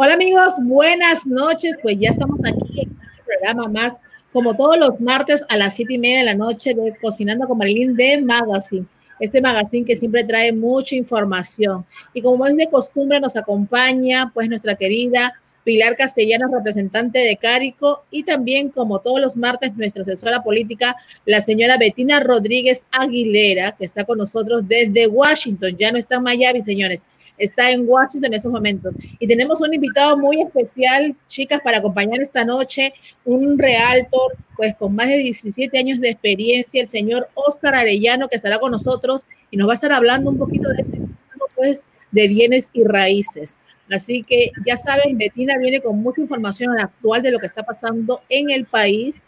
Hola amigos, buenas noches. Pues ya estamos aquí en el programa más, como todos los martes a las siete y media de la noche de Cocinando con Marilyn de Magazine. Este magazine que siempre trae mucha información. Y como es de costumbre, nos acompaña pues nuestra querida Pilar Castellanos, representante de Cárico, y también, como todos los martes, nuestra asesora política, la señora Betina Rodríguez Aguilera, que está con nosotros desde Washington. Ya no está en Miami, señores está en Washington en esos momentos. Y tenemos un invitado muy especial, chicas, para acompañar esta noche, un realtor, pues con más de 17 años de experiencia, el señor Oscar Arellano, que estará con nosotros y nos va a estar hablando un poquito de ese pues, de bienes y raíces. Así que ya saben, Betina viene con mucha información actual de lo que está pasando en el país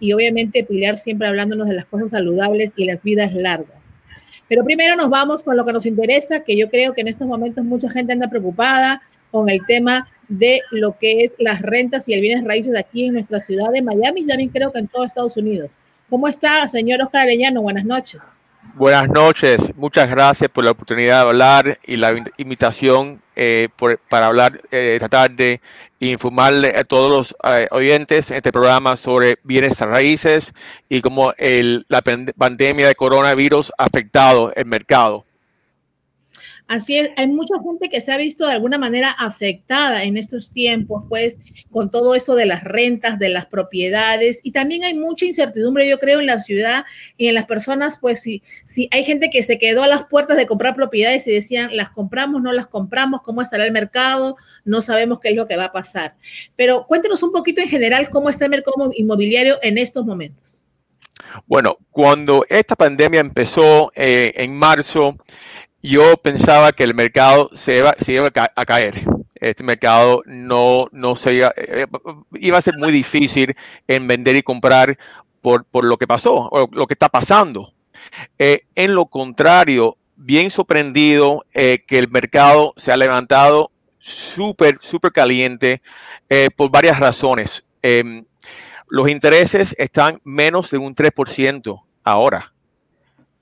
y obviamente Pilar siempre hablándonos de las cosas saludables y las vidas largas. Pero primero nos vamos con lo que nos interesa, que yo creo que en estos momentos mucha gente anda preocupada con el tema de lo que es las rentas y el bienes raíces aquí en nuestra ciudad de Miami y también creo que en todo Estados Unidos. ¿Cómo está, señor Oscar Arellano? Buenas noches. Buenas noches, muchas gracias por la oportunidad de hablar y la invitación eh, para hablar, eh, tratar de informarle a todos los eh, oyentes en este programa sobre bienes raíces y cómo la pandemia de coronavirus ha afectado el mercado. Así es, hay mucha gente que se ha visto de alguna manera afectada en estos tiempos, pues, con todo esto de las rentas, de las propiedades, y también hay mucha incertidumbre, yo creo, en la ciudad y en las personas, pues, si, si hay gente que se quedó a las puertas de comprar propiedades y decían, las compramos, no las compramos, cómo estará el mercado, no sabemos qué es lo que va a pasar. Pero cuéntenos un poquito en general cómo está el mercado inmobiliario en estos momentos. Bueno, cuando esta pandemia empezó eh, en marzo, yo pensaba que el mercado se iba, a caer. Este mercado no, no se iba, eh, iba a ser muy difícil en vender y comprar por, lo que pasó o lo que está pasando. Eh, en lo contrario, bien sorprendido eh, que el mercado se ha levantado súper, súper caliente por varias razones. Em, los intereses están menos de un 3% ahora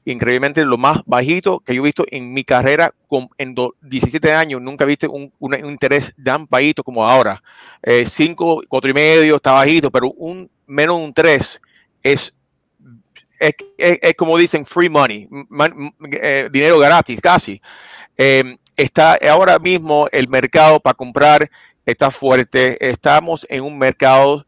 increíblemente lo más bajito que yo he visto en mi carrera con, en 17 años. Nunca he visto un, interés tan bajito como ahora. 5, eh, 4 y medio está bajito, pero un menos un 3 es, es, como dicen free money, eh, dinero gratis casi. Em, está ahora mismo el mercado para comprar está fuerte. Estamos en un mercado,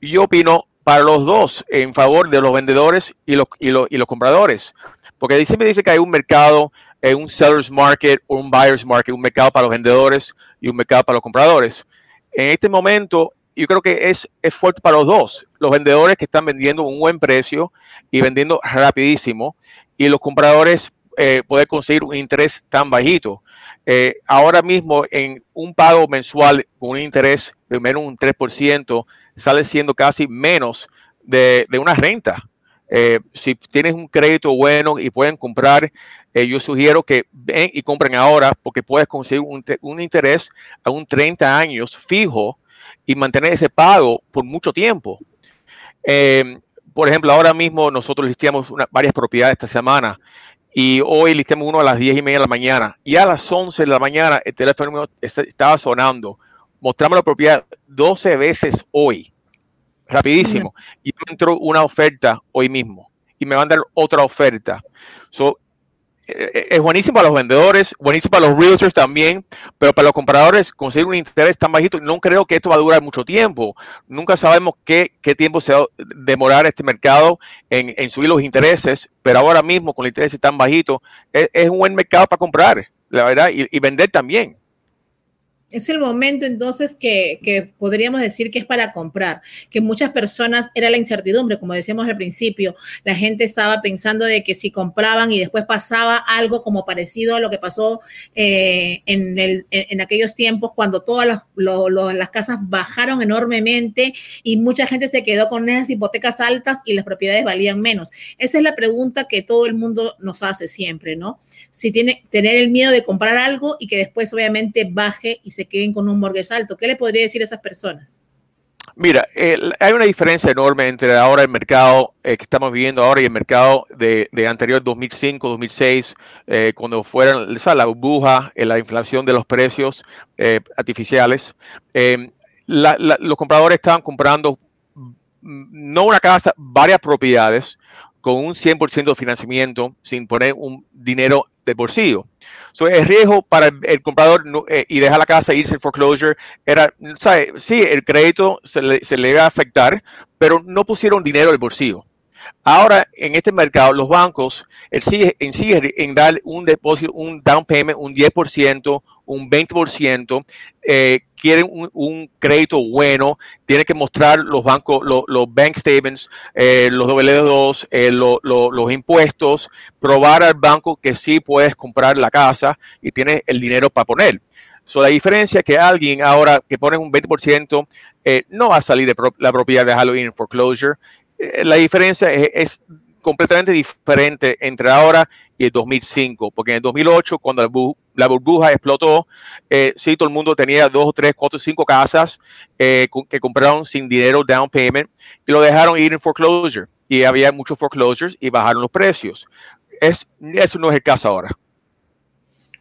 yo opino, para los dos, en favor de los vendedores y los, y los, y los compradores. Porque siempre dice que hay un mercado, eh, un seller's market o un buyer's market, un mercado para los vendedores y un mercado para los compradores. En este momento, yo creo que es, es fuerte para los dos. Los vendedores que están vendiendo un buen precio y vendiendo rapidísimo y los compradores eh, poder conseguir un interés tan bajito. Eh, ahora mismo en un pago mensual con un interés de menos un 3% sale siendo casi menos de, de una renta. Eh, si tienes un crédito bueno y pueden comprar, eh, yo sugiero que ven y compren ahora porque puedes conseguir un, interés a un 30 años fijo y mantener ese pago por mucho tiempo. Em, por ejemplo, ahora mismo nosotros listamos varias propiedades esta semana y hoy listemos uno a las 10 y media de la mañana y a las 11 de la mañana el teléfono estaba sonando. Mostramos la propiedad 12 veces hoy rapidísimo. Y entró una oferta hoy mismo y me van a dar otra oferta. So, es buenísimo para los vendedores, buenísimo para los realtors también, pero para los compradores conseguir un interés tan bajito, no creo que esto va a durar mucho tiempo. Nunca sabemos qué, qué tiempo se va a demorar este mercado en, subir los intereses, pero ahora mismo con el interés tan bajito, es, un buen mercado para comprar, la verdad, y vender también es el momento entonces que, podríamos decir que es para comprar, que muchas personas era la incertidumbre, como decíamos al principio, la gente estaba pensando de que si compraban y después pasaba algo como parecido a lo que pasó eh, en, en, aquellos tiempos cuando todas las, las casas bajaron enormemente y mucha gente se quedó con esas hipotecas altas y las propiedades valían menos. Esa es la pregunta que todo el mundo nos hace siempre, ¿no? Si tiene tener el miedo de comprar algo y que después obviamente baje y se queden con un mortgage alto. ¿Qué le podría decir a esas personas? Mira, hay una diferencia enorme entre ahora el mercado eh, que estamos viviendo ahora y el mercado de, anterior 2005, 2006, eh, cuando fueron la burbuja, eh, la inflación de los precios artificiales. Los compradores estaban comprando mm, no una casa, varias propiedades con un 100% de financiamiento sin poner un dinero de bolsillo. So, el riesgo para el, comprador eh, y dejar la casa e irse en foreclosure era, ¿sabe? sí, el crédito se le, se le iba a afectar, pero no pusieron dinero el bolsillo. Ahora, en este mercado, los bancos en sí en dar un depósito, un down payment, un 10%, un 20%, eh, quieren un, crédito bueno, tienen que mostrar los bancos, los bank statements, eh, los W2, eh, los impuestos, probar al banco que sí puedes comprar la casa y tienes el dinero para poner. So, la diferencia es que alguien ahora que pone un 20% no va a salir de la propiedad de Halloween foreclosure eh, la diferencia es, completamente diferente entre ahora y el 2005, porque en el 2008, cuando la, burbuja explotó, eh, sí, todo el mundo tenía dos, tres, cuatro, cinco casas eh, que compraron sin dinero down payment y lo dejaron ir en foreclosure. Y había muchos foreclosures y bajaron los precios. Es, eso no es el caso ahora.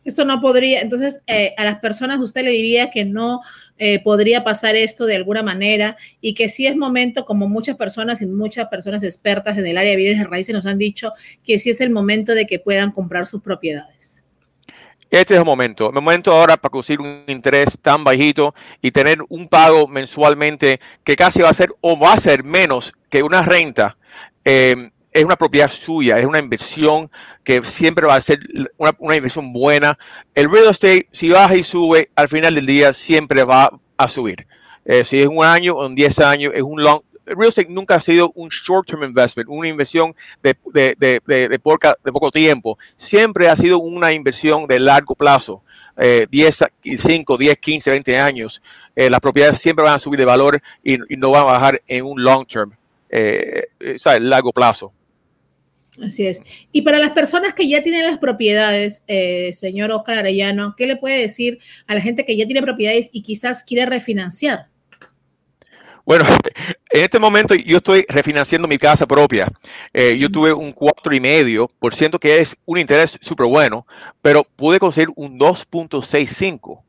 Esto no podría, entonces eh, a las personas usted le diría que no eh, podría pasar esto de alguna manera y que sí es momento, como muchas personas y muchas personas expertas en el área de bienes raíces nos han dicho, que sí es el momento de que puedan comprar sus propiedades. Este es el momento, el momento ahora para conseguir un interés tan bajito y tener un pago mensualmente que casi va a ser o va a ser menos que una renta. Eh, es una propiedad suya, es una inversión que siempre va a ser una, inversión buena. El real estate, si baja y sube, al final del día siempre va a subir. Eh, si es un año o en 10 años, es un long. El real estate nunca ha sido un short-term investment, una inversión de, de, de, de, poco tiempo. Siempre ha sido una inversión de largo plazo, eh, 10, 5, 10, 15, 20 años. Eh, las propiedades siempre van a subir de valor y, no van a bajar en un long-term, eh, eh largo plazo. Así es. Y para las personas que ya tienen las propiedades, eh, señor Oscar Arellano, ¿qué le puede decir a la gente que ya tiene propiedades y quizás quiere refinanciar? Bueno, en este momento yo estoy refinanciando mi casa propia. Eh, yo tuve un cuatro y medio por ciento que es un interés súper bueno, pero pude conseguir un 2.65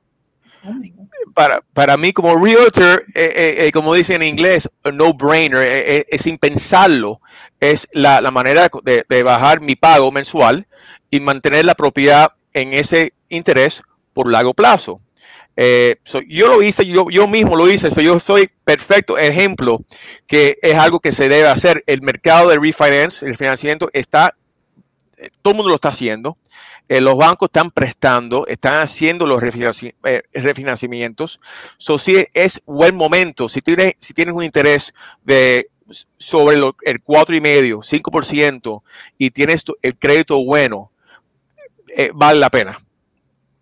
para, para mí como realtor, eh, eh, eh, como dicen en inglés, no brainer, sin pensarlo, es la, manera de, bajar mi pago mensual y mantener la propiedad en ese interés por largo plazo. yo lo hice, yo, yo mismo lo hice, yo soy perfecto ejemplo que es algo que se debe hacer. El mercado de refinance, el financiamiento está, todo el mundo lo está haciendo. Eh, los bancos están prestando, están haciendo los eh, refinanciamientos. So, sí, es buen momento. Si tienes, si tienes un interés de sobre el 4,5%, 5% y tienes el crédito bueno, eh, vale la pena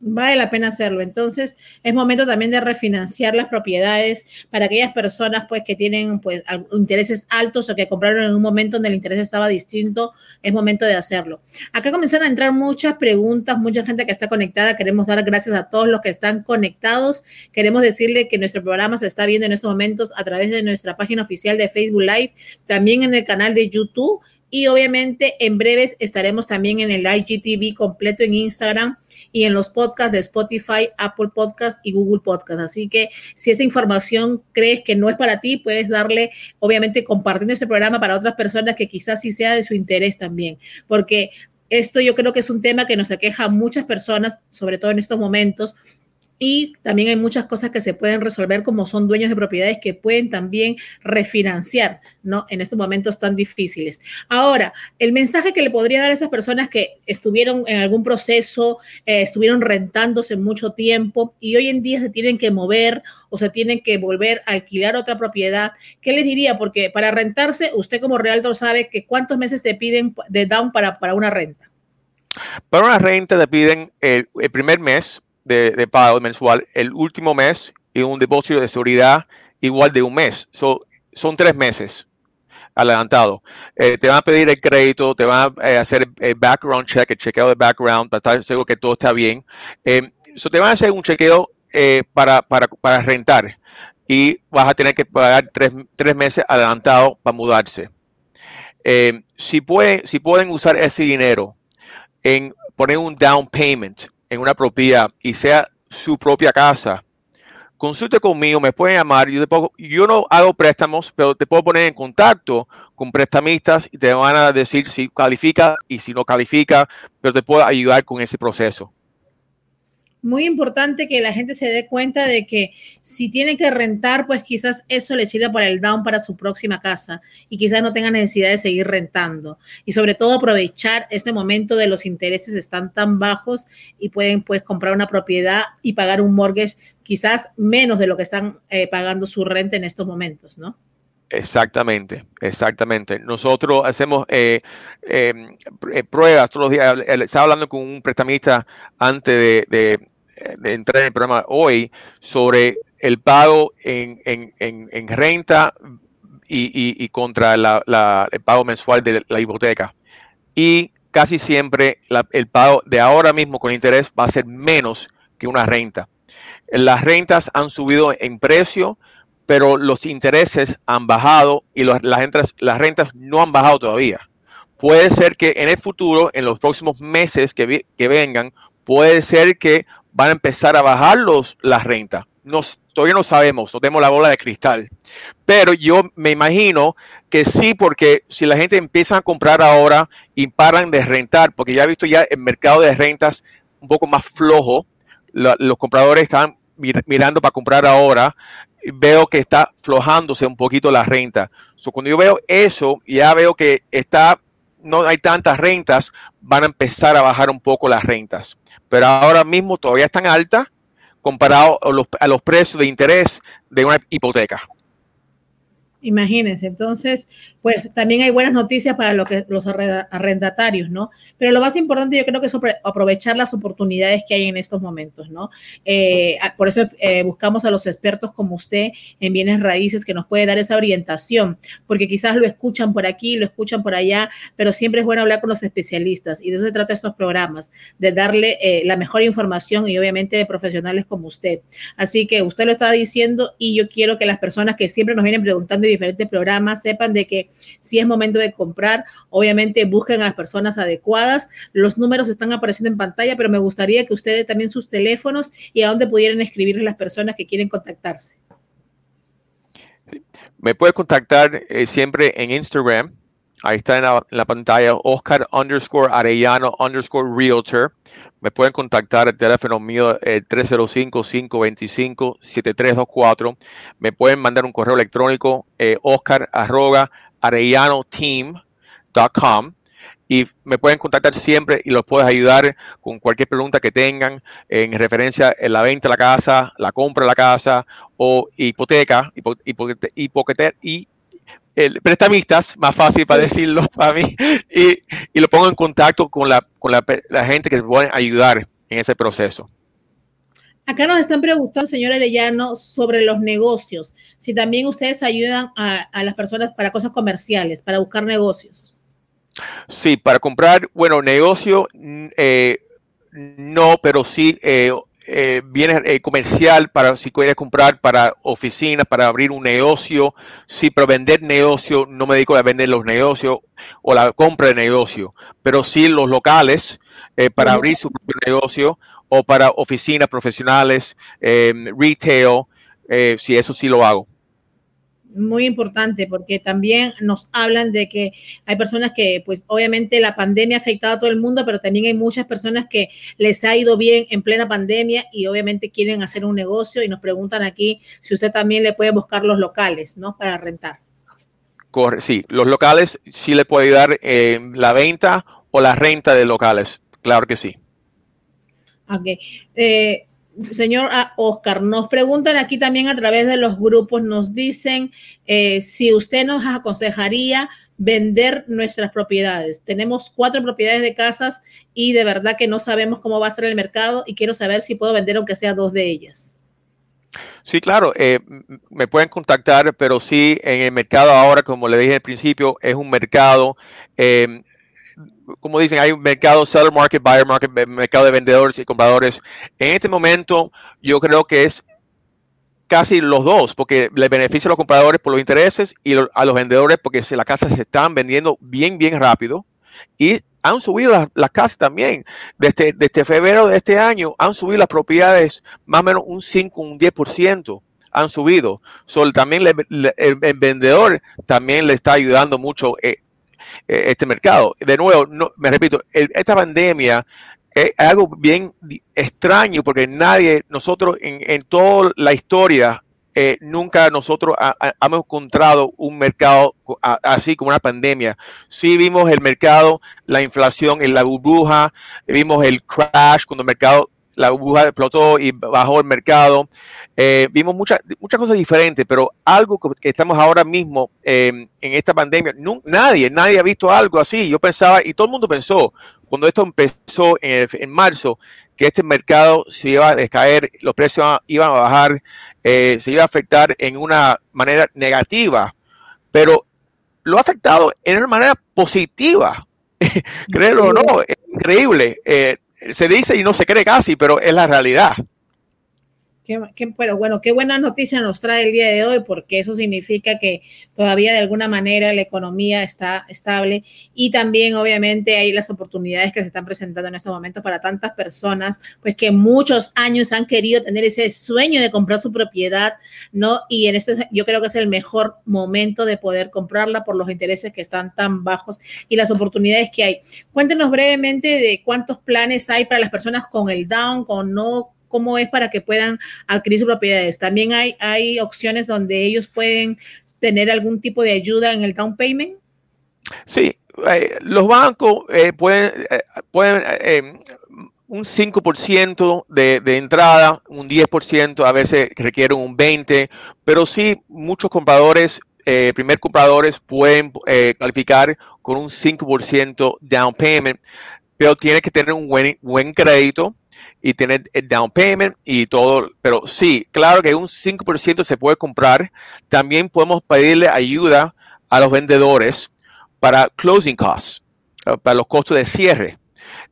vale la pena hacerlo. Entonces, es momento también de refinanciar las propiedades para aquellas personas pues que tienen pues intereses altos o que compraron en un momento donde el interés estaba distinto, es momento de hacerlo. Acá comienzan a entrar muchas preguntas, mucha gente que está conectada. Queremos dar gracias a todos los que están conectados. Queremos decirle que nuestro programa se está viendo en estos momentos a través de nuestra página oficial de Facebook Live, también en el canal de YouTube y obviamente en breves estaremos también en el IGTV completo en Instagram y en los podcasts de Spotify, Apple Podcast y Google Podcast. Así que si esta información crees que no es para ti, puedes darle, obviamente, compartiendo este programa para otras personas que quizás sí sea de su interés también, porque esto yo creo que es un tema que nos aqueja a muchas personas, sobre todo en estos momentos, y también hay muchas cosas que se pueden resolver como son dueños de propiedades que pueden también refinanciar, ¿no? En estos momentos tan difíciles. Ahora, el mensaje que le podría dar a esas personas que estuvieron en algún proceso, eh, estuvieron rentándose mucho tiempo y hoy en día se tienen que mover o se tienen que volver a alquilar otra propiedad, ¿qué les diría? Porque para rentarse, usted como realtor sabe que cuántos meses te piden de down para, para una renta. Para una renta te piden el primer mes de, pago mensual el último mes y un depósito de seguridad igual de un mes. son tres meses adelantado. Eh, te van a pedir el crédito, te van a eh, hacer el background check, el chequeo de background para estar seguro que todo está bien. Eh, te van a hacer un chequeo para, para, para, rentar. y vas a tener que pagar tres, meses adelantado para mudarse. Eh, si, pueden, si pueden usar ese dinero en poner un down payment en una propiedad y sea su propia casa, consulte conmigo, me pueden llamar. Yo, yo no hago préstamos, pero te puedo poner en contacto con prestamistas y te van a decir si califica y si no califica, pero te puedo ayudar con ese proceso muy importante que la gente se dé cuenta de que si tiene que rentar, pues quizás eso le sirva para el down para su próxima casa y quizás no tenga necesidad de seguir rentando. Y sobre todo aprovechar este momento de los intereses están tan bajos y pueden pues comprar una propiedad y pagar un mortgage quizás menos de lo que están eh, pagando su renta en estos momentos, ¿no? Exactamente, exactamente. Nosotros hacemos eh, em, eh, pruebas todos los días. Estaba hablando con un prestamista antes de entrar en el programa hoy sobre el pago en, renta y, contra el pago mensual de la hipoteca. Y casi siempre el pago de ahora mismo con interés va a ser menos que una renta. Las rentas han subido en precio, pero los intereses han bajado y las, rentas, las rentas no han bajado todavía. Puede ser que en el futuro, en los próximos meses que, que vengan, puede ser que van a empezar a bajar los, las rentas. Nos, todavía no sabemos, no tenemos la bola de cristal. Pero yo me imagino que sí, porque si la gente empieza a comprar ahora y paran de rentar, porque ya he visto ya el mercado de rentas un poco más flojo, los compradores están mirando para comprar ahora, veo que está flojándose un poquito la renta. cuando yo veo eso, ya veo que está, no hay tantas rentas, van a empezar a bajar un poco las rentas pero ahora mismo todavía están altas comparado a los, a los precios de interés de una hipoteca. Imagínense, entonces, pues también hay buenas noticias para lo que, los arrendatarios, ¿no? Pero lo más importante yo creo que es aprovechar las oportunidades que hay en estos momentos, ¿no? Eh, por eso eh, buscamos a los expertos como usted en bienes raíces que nos puede dar esa orientación, porque quizás lo escuchan por aquí, lo escuchan por allá, pero siempre es bueno hablar con los especialistas y de eso se trata estos programas, de darle eh, la mejor información y obviamente de profesionales como usted. Así que usted lo está diciendo y yo quiero que las personas que siempre nos vienen preguntando en diferentes programas sepan de que si es momento de comprar, obviamente busquen a las personas adecuadas. Los números están apareciendo en pantalla, pero me gustaría que ustedes también sus teléfonos y a dónde pudieran escribirle las personas que quieren contactarse. Me puede contactar eh, siempre en Instagram. Ahí está en la, pantalla, Oscar underscore Arellano underscore Realtor. Me pueden contactar el teléfono mío 305-525-7324. Eh, me pueden mandar un correo electrónico eh, oscar arroba arellanoteam.com y me pueden contactar siempre y los puedes ayudar con cualquier pregunta que tengan en referencia a la venta de la casa, la compra de la casa o hipoteca, hipoteca, y el prestamistas, más fácil para decirlo para mí, y, y, lo pongo en contacto con la, con la, la gente que pueden ayudar en ese proceso. Acá nos están preguntando, señor Arellano, sobre los negocios. Si también ustedes ayudan a, las personas para cosas comerciales, para buscar negocios. Sí, para comprar, bueno, negocio, eh, no, pero sí eh, eh, viene comercial para si quieres comprar para oficina, para abrir un negocio. Sí, pero vender negocio, no me dedico a vender los negocios o la compra de negocio, pero sí los locales para abrir su propio negocio o para oficinas profesionales, em, retail, eh, si eso sí lo hago. Muy importante porque también nos hablan de que hay personas que, pues obviamente la pandemia ha afectado a todo el mundo, pero también hay muchas personas que les ha ido bien en plena pandemia y obviamente quieren hacer un negocio y nos preguntan aquí si usted también le puede buscar los locales, ¿no? Para rentar. Corre, sí, los locales sí le puede dar eh, la venta o la renta de locales, claro que sí. Ok. Eh, señor ah, Oscar, nos preguntan aquí también a través de los grupos, nos dicen eh, si usted nos aconsejaría vender nuestras propiedades. Tenemos cuatro propiedades de casas y de verdad que no sabemos cómo va a ser el mercado y quiero saber si puedo vender aunque sea dos de ellas. Sí, claro, eh, me pueden contactar, pero sí, en el mercado ahora, como le dije al principio, es un mercado como dicen, hay un mercado seller market, buyer market, mercado de vendedores y compradores. En este momento, yo creo que es casi los dos, porque le beneficia a los compradores por los intereses y a los vendedores porque las casas se están vendiendo bien, bien rápido. Y han subido las, casas también. Desde, desde febrero de este año han subido las propiedades más o menos un 5, un 10% han subido. So, también el, vendedor también le está ayudando mucho eh, eh, este mercado. De nuevo, no, me repito, esta pandemia es algo bien extraño porque nadie, nosotros en, en toda la historia, eh, nunca nosotros hemos encontrado un mercado así como una pandemia. Sí vimos el mercado, la inflación la burbuja, vimos el crash cuando el mercado la burbuja explotó y bajó el mercado. Eh, vimos muchas muchas cosas diferentes, pero algo que estamos ahora mismo em, en esta pandemia, nadie, nadie ha visto algo así. Yo pensaba, y todo el mundo pensó, cuando esto empezó en, marzo, que este mercado se iba a descaer, los precios iban a bajar, eh, se iba a afectar en una manera negativa, pero lo ha afectado en una manera positiva. Créelo o no, es increíble. Eh, se dice y no se cree casi, pero es la realidad. Pero bueno, qué buena noticia nos trae el día de hoy, porque eso significa que todavía de alguna manera la economía está estable y también obviamente hay las oportunidades que se están presentando en estos momentos para tantas personas, pues que muchos años han querido tener ese sueño de comprar su propiedad, ¿no? Y en esto yo creo que es el mejor momento de poder comprarla por los intereses que están tan bajos y las oportunidades que hay. Cuéntenos brevemente de cuántos planes hay para las personas con el down, con no cómo es para que puedan adquirir sus propiedades. También hay, hay opciones donde ellos pueden tener algún tipo de ayuda en el down payment. Sí, eh, los bancos eh, pueden, eh, pueden un 5% de, de, entrada, un 10%, a veces requieren un 20%, pero sí muchos compradores, primer compradores pueden calificar con un 5% down payment, pero tiene que tener un buen, buen crédito y tener el down payment y todo. Pero sí, claro que un 5% se puede comprar. También podemos pedirle ayuda a los vendedores para closing costs, eh, para los costos de cierre.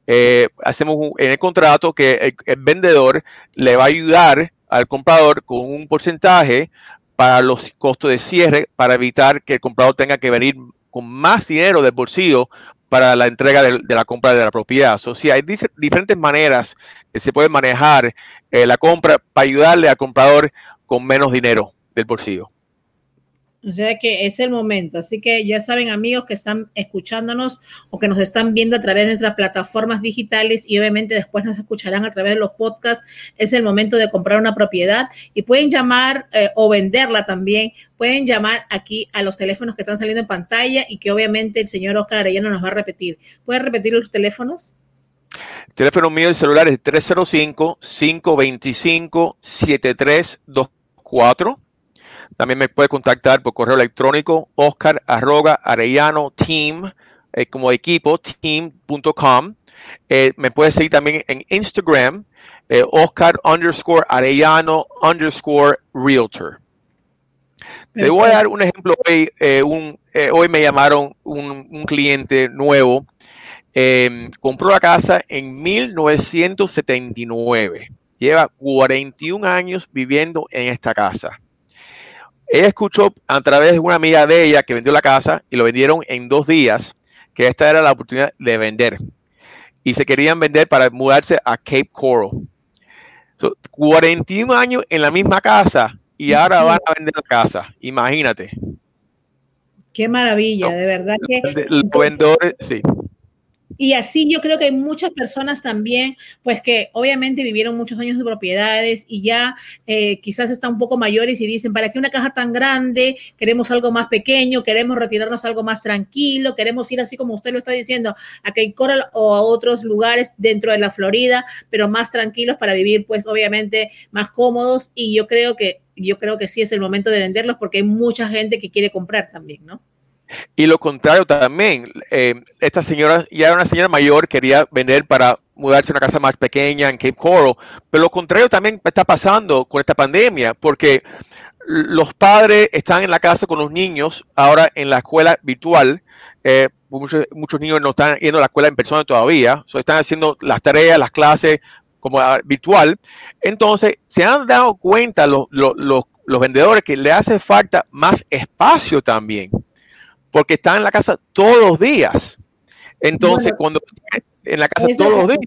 Eh, hacemos en el contrato que el, vendedor le va a ayudar al comprador con un porcentaje para los costos de cierre para evitar que el comprador tenga que venir con más dinero del bolsillo para la entrega de, la compra de la propiedad. O sea, hay diferentes maneras se puede manejar eh, la compra para ayudarle al comprador con menos dinero del bolsillo. O sea que es el momento. Así que ya saben, amigos que están escuchándonos o que nos están viendo a través de nuestras plataformas digitales y obviamente después nos escucharán a través de los podcasts, es el momento de comprar una propiedad y pueden llamar eh, o venderla también. Pueden llamar aquí a los teléfonos que están saliendo en pantalla y que obviamente el señor Oscar Arellano nos va a repetir. ¿Pueden repetir los teléfonos? El teléfono mío del celular es 305-525-7324. También me puede contactar por correo electrónico oscar arroga arellano team eh, como equipo team.com. Eh, me puede seguir también en Instagram eh, oscar underscore arellano underscore realtor. Te voy a dar un ejemplo hoy. hoy me llamaron un, un cliente nuevo. Em, compró la casa en 1979. Lleva 41 años viviendo en esta casa. Ella escuchó a través de una amiga de ella que vendió la casa y lo vendieron en dos días, que esta era la oportunidad de vender. Y se querían vender para mudarse a Cape Coral. 41 años en la misma casa y ahora van a vender la casa. Imagínate. Qué maravilla, de verdad que. Los vendedores, sí. Y así yo creo que hay muchas personas también, pues que obviamente vivieron muchos años de propiedades y ya eh, quizás están un poco mayores y dicen, ¿para qué una caja tan grande? Queremos algo más pequeño, queremos retirarnos algo más tranquilo, queremos ir así como usted lo está diciendo, a Cape Coral o a otros lugares dentro de la Florida, pero más tranquilos para vivir pues obviamente más cómodos y yo creo que yo creo que sí es el momento de venderlos porque hay mucha gente que quiere comprar también, ¿no? Y lo contrario también, eh, esta señora ya era una señora mayor, quería vender para mudarse a una casa más pequeña en Cape Coral, pero lo contrario también está pasando con esta pandemia, porque los padres están en la casa con los niños, ahora en la escuela virtual, eh, muchos, muchos niños no están yendo a la escuela en persona todavía, so están haciendo las tareas, las clases como virtual, entonces se han dado cuenta los, los, vendedores que le hace falta más espacio también, porque están en la casa todos los días. Entonces, cuando en la casa todos los días.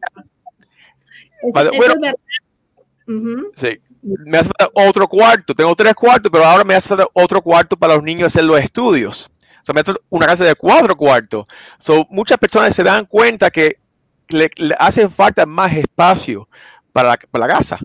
Sí. Me hace falta otro cuarto. Tengo tres cuartos, pero ahora me hace falta otro cuarto para los niños hacer los estudios. O sea, me hace una casa de cuatro cuartos. So, muchas personas se dan cuenta que le, hace falta más espacio para para la casa.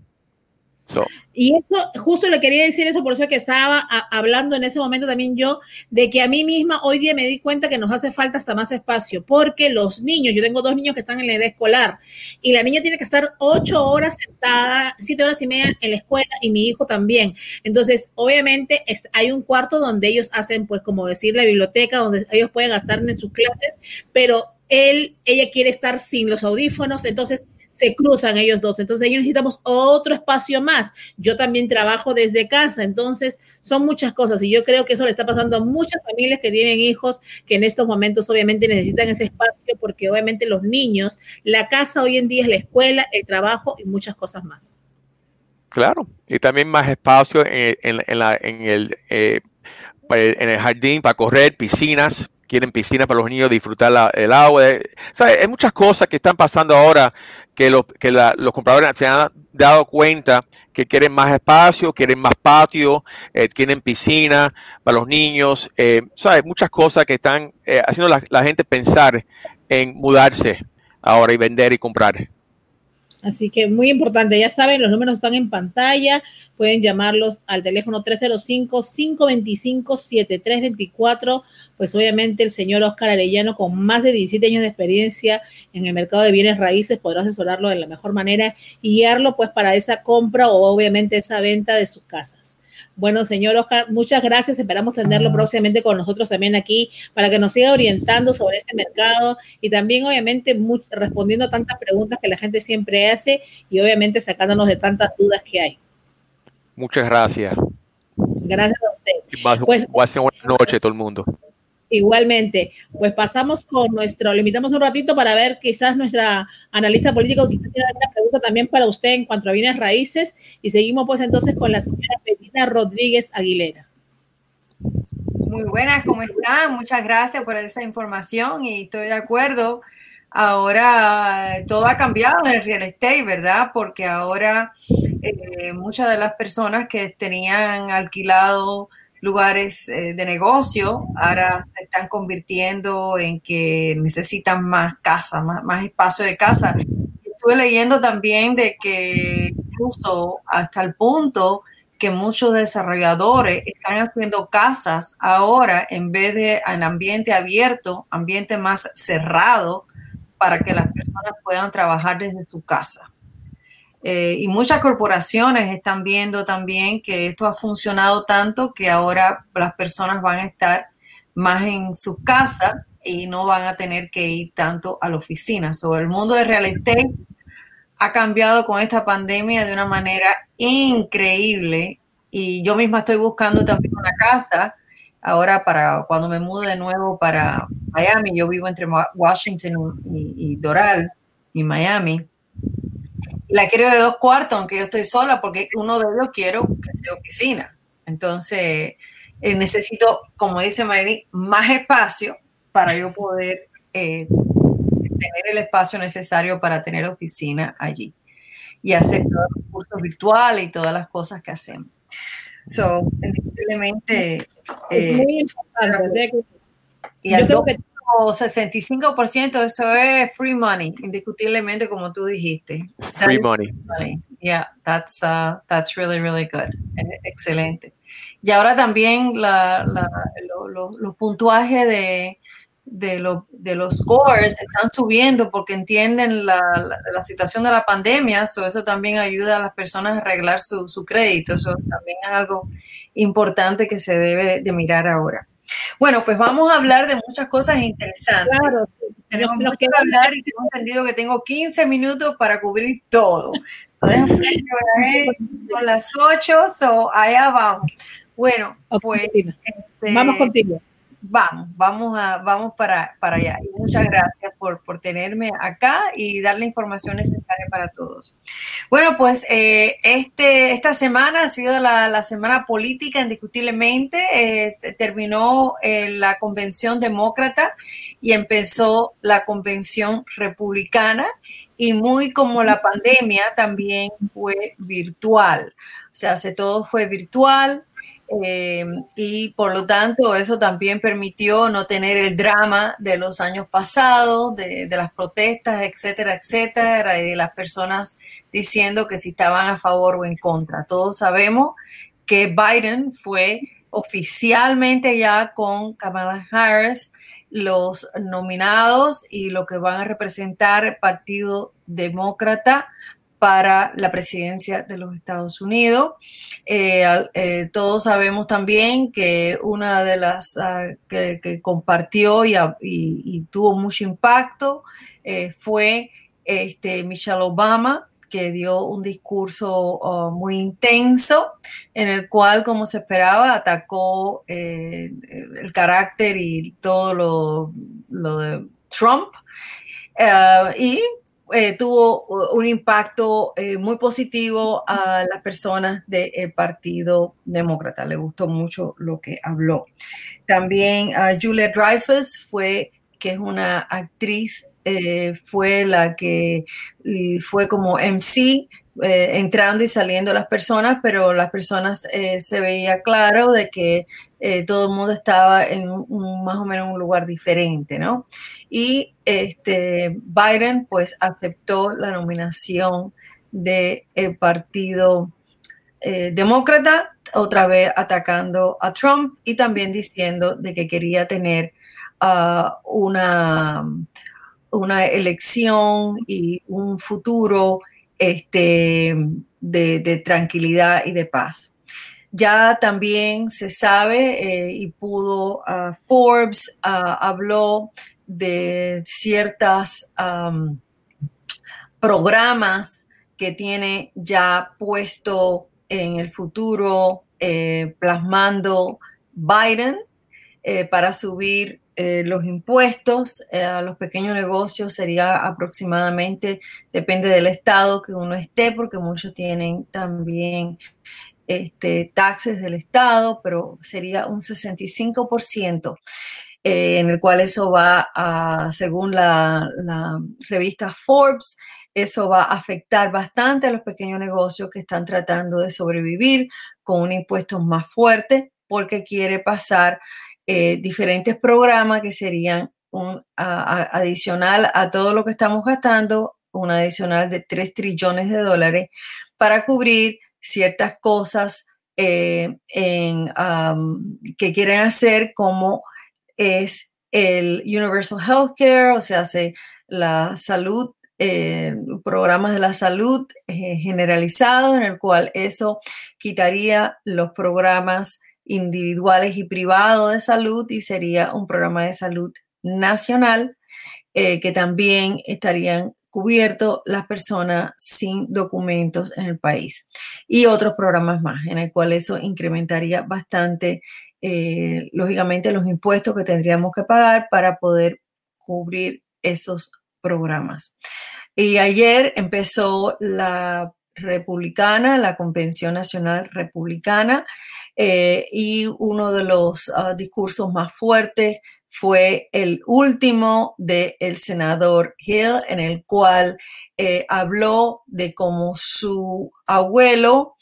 Y eso, justo le quería decir eso, por eso que estaba hablando en ese momento también yo, de que a mí misma hoy día me di cuenta que nos hace falta hasta más espacio, porque los niños, yo tengo dos niños que están en la edad escolar, y la niña tiene que estar ocho horas sentada, siete horas y media en la escuela, y mi hijo también. Entonces, obviamente, hay un cuarto donde ellos hacen, pues, como decir, la biblioteca, donde ellos pueden gastar en sus clases, pero él, ella quiere estar sin los audífonos, entonces se cruzan ellos dos. Entonces, ahí necesitamos otro espacio más. Yo también trabajo desde casa, entonces son muchas cosas y yo creo que eso le está pasando a muchas familias que tienen hijos que en estos momentos obviamente necesitan ese espacio porque obviamente los niños, la casa hoy en día es la escuela, el trabajo y muchas cosas más. Claro, y también más espacio en, el, eh, en el jardín para correr, piscinas, quieren piscina para los niños, disfrutar el agua. Hay muchas cosas que están pasando ahora que, los, que los compradores se han dado cuenta que quieren más espacio, quieren más patio, eh, quieren piscina para los niños. Eh, ¿sabes? Muchas cosas que están eh, haciendo la, la gente pensar en mudarse ahora y vender y comprar. Así que muy importante, ya saben, los números están en pantalla, pueden llamarlos al teléfono 305-525-7324, pues obviamente el señor Oscar Arellano con más de 17 años de experiencia en el mercado de bienes raíces podrá asesorarlo de la mejor manera y guiarlo pues para esa compra o obviamente esa venta de sus casas. Bueno, señor Oscar, muchas gracias. Esperamos tenerlo próximamente con nosotros también aquí para que nos siga orientando sobre este mercado y también, obviamente, respondiendo a tantas preguntas que la gente siempre hace y, obviamente, sacándonos de tantas dudas que hay. Muchas gracias. Gracias a usted. Pues, buenas noches, todo el mundo. Igualmente, pues pasamos con nuestro, le invitamos un ratito para ver quizás nuestra analista político quizás tiene alguna pregunta también para usted en cuanto a bienes raíces y seguimos pues entonces con la señora Rodríguez Aguilera. Muy buenas, ¿cómo están? Muchas gracias por esa información y estoy de acuerdo. Ahora todo ha cambiado en el real estate, ¿verdad? Porque ahora eh, muchas de las personas que tenían alquilado lugares eh, de negocio ahora se están convirtiendo en que necesitan más casa, más, espacio de casa. Estuve leyendo también de que incluso hasta el punto que muchos desarrolladores están haciendo casas ahora en vez de en ambiente abierto, ambiente más cerrado, para que las personas puedan trabajar desde su casa. Eh, y muchas corporaciones están viendo también que esto ha funcionado tanto que ahora las personas van a estar más en sus casas y no van a tener que ir tanto a la oficina. Sobre el mundo de real estate ha cambiado con esta pandemia de una manera increíble y yo misma estoy buscando también una casa ahora para cuando me mude de nuevo para Miami. Yo vivo entre Washington y, y Doral y Miami la quiero de dos cuartos, aunque yo estoy sola, porque uno de ellos quiero que sea oficina. Entonces, eh, necesito, como dice Marilyn, más espacio para yo poder eh, tener el espacio necesario para tener oficina allí y hacer todos los cursos virtuales y todas las cosas que hacemos. So, indiscutiblemente. Es eh, muy importante. Y yo creo que 65% eso es free money, indiscutiblemente como tú dijiste. Free money. Yeah, that's, uh, that's really, really good. Excelente. Y ahora también la, los puntuajes de, de, de, los scores están subiendo porque entienden la, situación de la pandemia, eso también ayuda a las personas a arreglar su, su crédito, eso también es algo importante que se debe de mirar ahora. Bueno, pues vamos a hablar de muchas cosas interesantes. Claro, tenemos mucho que hablar y tengo entendido que tengo 15 minutos para cubrir todo. son las 8, so allá vamos. Bueno, pues este, vamos contigo. Vamos, vamos, a, vamos para, para allá. Y muchas gracias por, por tenerme acá y dar la información necesaria para todos. Bueno, pues eh, este, esta semana ha sido la, la semana política indiscutiblemente. Eh, terminó eh, la convención demócrata y empezó la convención republicana y muy como la pandemia también fue virtual. O sea, se todo fue virtual, eh, y por lo tanto eso también permitió no tener el drama de los años pasados, de, las protestas, etcétera, etcétera, y de las personas diciendo que si estaban a favor o en contra. Todos sabemos que Biden fue oficialmente ya con Kamala Harris los nominados y lo que van a representar el Partido Demócrata para la presidencia de los Estados Unidos. Eh, eh, todos sabemos también que una de las ah, que, compartió y, tuvo mucho impacto eh, fue este, Michelle Obama, que dio un discurso oh, muy intenso en el cual, como se esperaba, atacó el carácter y todo lo de Trump. y eh, tuvo un impacto eh, muy positivo a las personas del Partido Demócrata. Le gustó mucho lo que habló. También a Julia Dreyfus fue, que es una actriz, eh, fue la que fue como MC entrando y saliendo las personas, pero las personas se veía claro de que todo el mundo estaba en un, más o menos un lugar diferente, ¿no? Y este, Biden pues aceptó la nominación del Partido Demócrata, otra vez atacando a Trump y también diciendo de que quería tener ah, una, una elección y un futuro este, de, tranquilidad y de paz. Ya también se sabe eh, y pudo, uh, Forbes uh, habló de ciertos programas que tiene ya puesto en el futuro eh, plasmando Biden eh, para subir eh, los impuestos a los pequeños negocios sería aproximadamente, depende del estado que uno esté, porque muchos tienen también este, taxes del estado, pero sería un 65%. Eh, en el cual eso va a, según la, revista Forbes, eso va a afectar bastante a los pequeños negocios que están tratando de sobrevivir con un impuesto más fuerte porque quiere pasar eh, diferentes programas que serían un adicional a todo lo que estamos gastando, un adicional de 3 trillones de dólares para cubrir ciertas cosas eh, que quieren hacer como es el Universal Healthcare, o sea, hace la salud, eh, programas de la salud generalizados, en el cual eso quitaría los programas individuales y privados de salud y sería un programa de salud nacional eh, que también estarían cubiertos las personas sin documentos en el país. Y otros programas más en el cual eso incrementaría bastante eh, lógicamente los impuestos que tendríamos que pagar para poder cubrir esos programas. Y ayer empezó la republicana, la Convención Nacional Republicana, eh, y uno de los ah, discursos más fuertes fue el último del senador Hill, en el cual eh, habló de cómo su abuelo,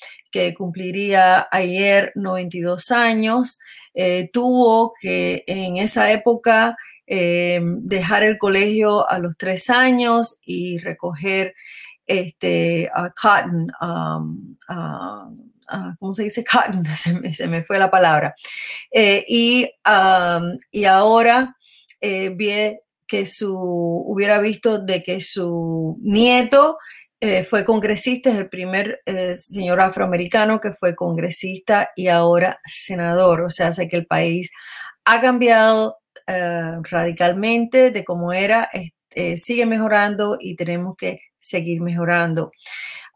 cumpliría ayer 92 años, eh, tuvo que en esa época dejar el colegio a los tres años y recoger este, cotton, um, ¿cómo se dice? Cotton, se me, fue la palabra. Eh, y, um, y ahora eh, vi que su, hubiera visto de que su nieto eh, fue congresista, es el primer señor afroamericano que fue congresista y ahora senador. O sea, sé que el país ha cambiado radicalmente de cómo era, sigue mejorando y tenemos que seguir mejorando.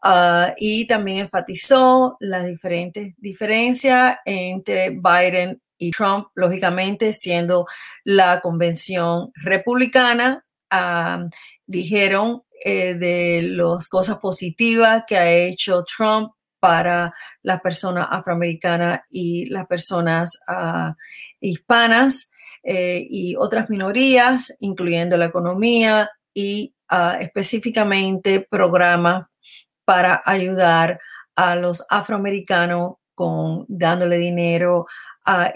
Ah, y también enfatizó las diferentes diferencias entre Biden y Trump, lógicamente, siendo la convención republicana, ah, dijeron eh, de las cosas positivas que ha hecho Trump para las personas afroamericanas y las personas ah, hispanas eh, y otras minorías, incluyendo la economía y ah, específicamente programas para ayudar a los afroamericanos con dándole dinero a,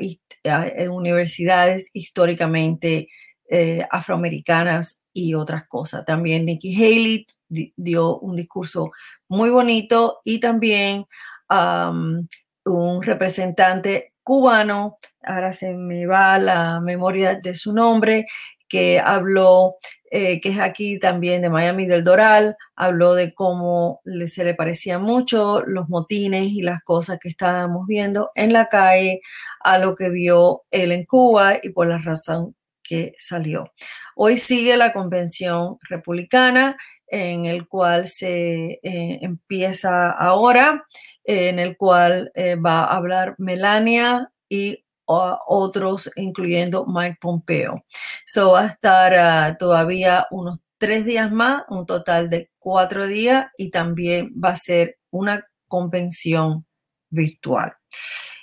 universidades históricamente eh, afroamericanas y otras cosas. También Nikki Haley dio un discurso muy bonito y también un representante cubano, ahora se me va la memoria de su nombre, que habló, eh, que es aquí también de Miami del Doral, habló de cómo se le parecían mucho los motines y las cosas que estábamos viendo en la calle a lo que vio él en Cuba y por la razón que salió. Hoy sigue la convención republicana en el cual se eh, empieza ahora, en el cual eh, va a hablar Melania y otros, incluyendo Mike Pompeo. So va a estar ah, todavía unos tres días más, un total de cuatro días, y también va a ser una convención virtual.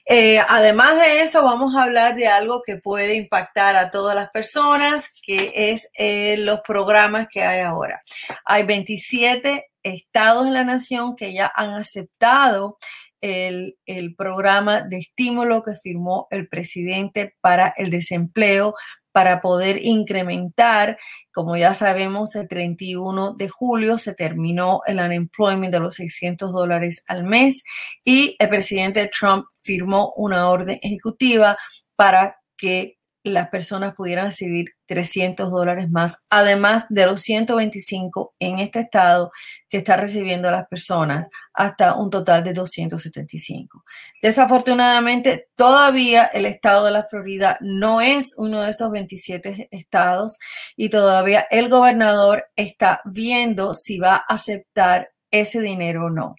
Eh, además de eso, vamos a hablar de algo que puede impactar a todas las personas, que es eh, los programas que hay ahora. Hay 27 estados en la nación que ya han aceptado el, el, programa de estímulo que firmó el presidente para el desempleo para poder incrementar, como ya sabemos, el 31 de julio se terminó el unemployment de los 600 dólares al mes y el presidente Trump firmó una orden ejecutiva para que las personas pudieran recibir 300 dólares más, además de los 125 en este estado que está recibiendo las personas, hasta un total de 275. Desafortunadamente, todavía el estado de la Florida no es uno de esos 27 estados y todavía el gobernador está viendo si va a aceptar ese dinero o no.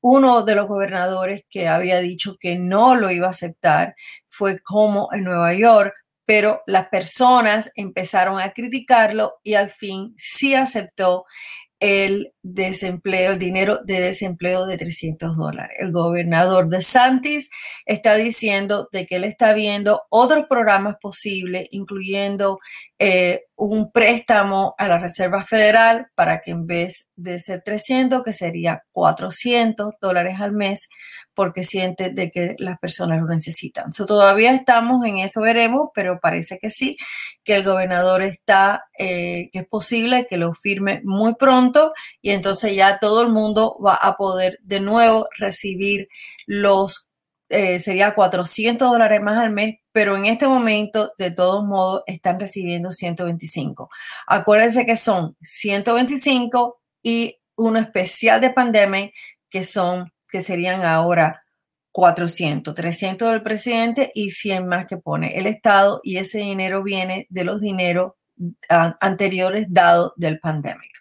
Uno de los gobernadores que había dicho que no lo iba a aceptar fue como en Nueva York pero las personas empezaron a criticarlo y al fin sí aceptó el desempleo, el dinero de desempleo de 300 dólares. El gobernador de Santis está diciendo de que él está viendo otros programas posibles, incluyendo eh, un préstamo a la Reserva Federal para que en vez de ser 300, que sería 400 dólares al mes, porque siente de que las personas lo necesitan. todavía estamos en eso, veremos, pero parece que sí, que el gobernador está, eh, que es posible que lo firme muy pronto y entonces ya todo el mundo va a poder de nuevo recibir los, eh, sería 400 dólares más al mes, pero en este momento, de todos modos, están recibiendo 125. Acuérdense que son 125 y uno especial de pandemia que son que serían ahora 400, 300 del presidente y 100 más que pone el Estado y ese dinero viene de los dineros anteriores dados del pandemic.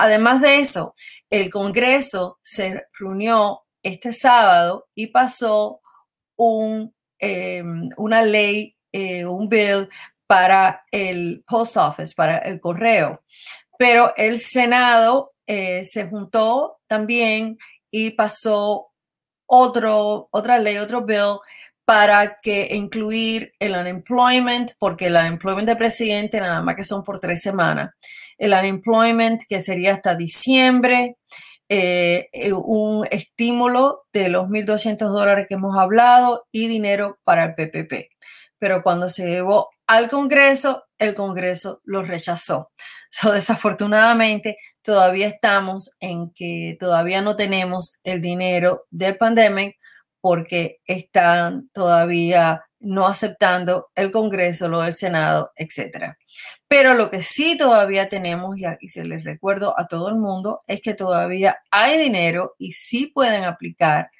Además de eso, el Congreso se reunió este sábado y pasó em, una ley, eh, un bill para el post office, para el correo. Pero el Senado eh, se juntó también y pasó otro, otra ley, otro bill para que incluir el unemployment, porque el unemployment del presidente nada más que son por tres semanas, el unemployment que sería hasta diciembre, eh, eh, un estímulo de los 1.200 dólares que hemos hablado y dinero para el PPP. Pero cuando se llevó al Congreso, el Congreso lo rechazó. So, desafortunadamente, todavía estamos en que todavía no tenemos el dinero del pandemic porque están todavía no aceptando el Congreso, lo del Senado, etc. Pero lo que sí todavía tenemos, y se les recuerdo a todo el mundo, es que todavía hay dinero y sí pueden aplicar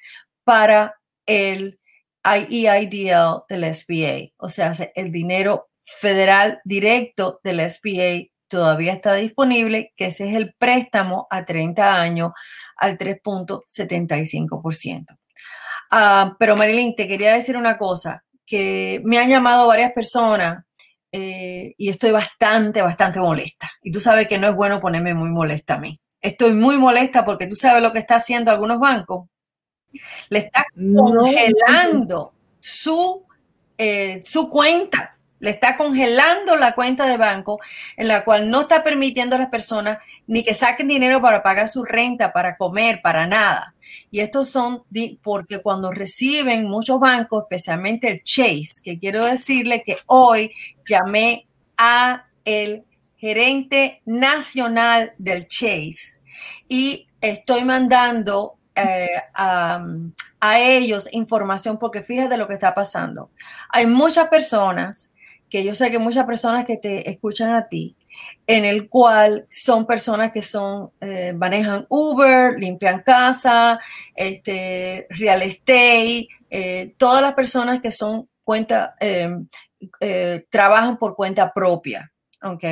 para el IEIDL del SBA, o sea, el dinero federal directo del SBA todavía está disponible, que ese es el préstamo a 30 años al 3.75%. Ah, pero Marilyn, te quería decir una cosa, que me han llamado varias personas eh, y estoy bastante, bastante molesta. Y tú sabes que no es bueno ponerme muy molesta a mí. Estoy muy molesta porque tú sabes lo que está haciendo algunos bancos. Le está congelando su, eh, su cuenta le está congelando la cuenta de banco en la cual no está permitiendo a las personas ni que saquen dinero para pagar su renta, para comer, para nada. Y estos son porque cuando reciben muchos bancos, especialmente el Chase, que quiero decirle que hoy llamé a el gerente nacional del Chase y estoy mandando eh, a, a ellos información porque fíjate lo que está pasando. Hay muchas personas que yo sé que muchas personas que te escuchan a ti, en el cual son personas que son, eh, manejan Uber, limpian casa, este, real estate, eh, todas las personas que son cuenta, em, eh, trabajan por cuenta propia. ¿ok?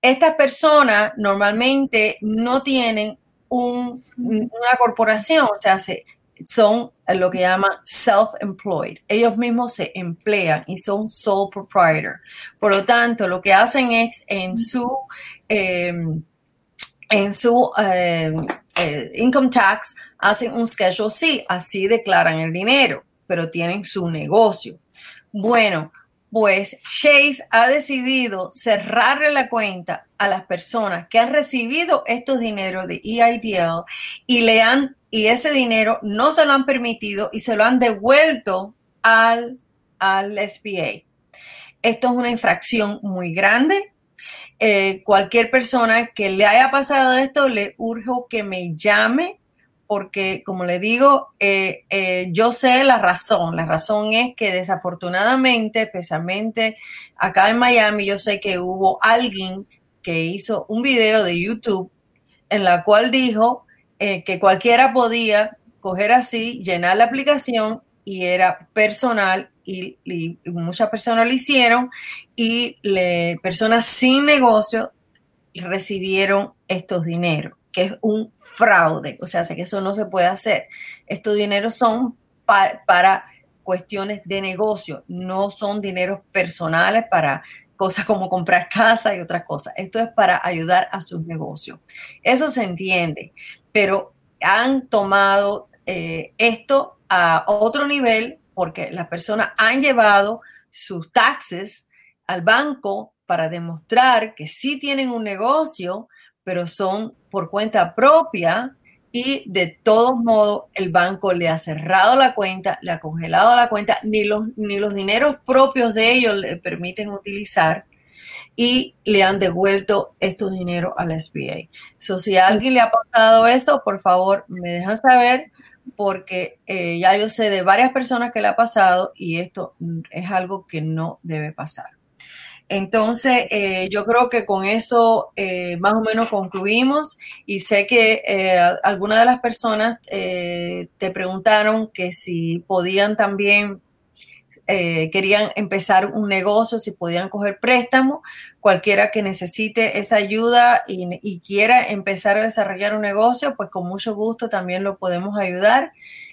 Estas personas normalmente no tienen un, una corporación, o sea, se, son lo que llaman self-employed. Ellos mismos se emplean y son sole proprietor. Por lo tanto, lo que hacen es en su, em, en su em, eh, income tax, hacen un schedule C, así declaran el dinero, pero tienen su negocio. Bueno, pues Chase ha decidido cerrarle la cuenta a las personas que han recibido estos dineros de EIDL y le han y ese dinero no se lo han permitido y se lo han devuelto al, al SBA. Esto es una infracción muy grande. Eh, cualquier persona que le haya pasado esto, le urjo que me llame porque, como le digo, eh, eh, yo sé la razón. La razón es que desafortunadamente, especialmente acá en Miami, yo sé que hubo alguien que hizo un video de YouTube en la cual dijo eh, que cualquiera podía coger así, llenar la aplicación y era personal y, muchas personas lo hicieron y personas sin negocio recibieron estos dineros, que es un fraude, o sea, que eso no se puede hacer. Estos dineros son para cuestiones de negocio, no son dineros personales para cosas como comprar casa y otras cosas. Esto es para ayudar a sus negocios. Eso se entiende pero han tomado eh, esto a otro nivel porque las personas han llevado sus taxes al banco para demostrar que sí tienen un negocio, pero son por cuenta propia y de todos modos el banco le ha cerrado la cuenta, le ha congelado la cuenta, ni los, ni los dineros propios de ellos le permiten utilizar y le han devuelto estos dineros al SBA. So, si a alguien le ha pasado eso, por favor, me dejan saber porque eh, ya yo sé de varias personas que le ha pasado y esto es algo que no debe pasar. Entonces, eh, yo creo que con eso eh, más o menos concluimos y sé que algunas de las personas te preguntaron que si podían también eh, querían empezar un negocio, si podían coger préstamo, cualquiera que necesite esa ayuda y, quiera empezar a desarrollar un negocio, pues con mucho gusto también lo podemos ayudar,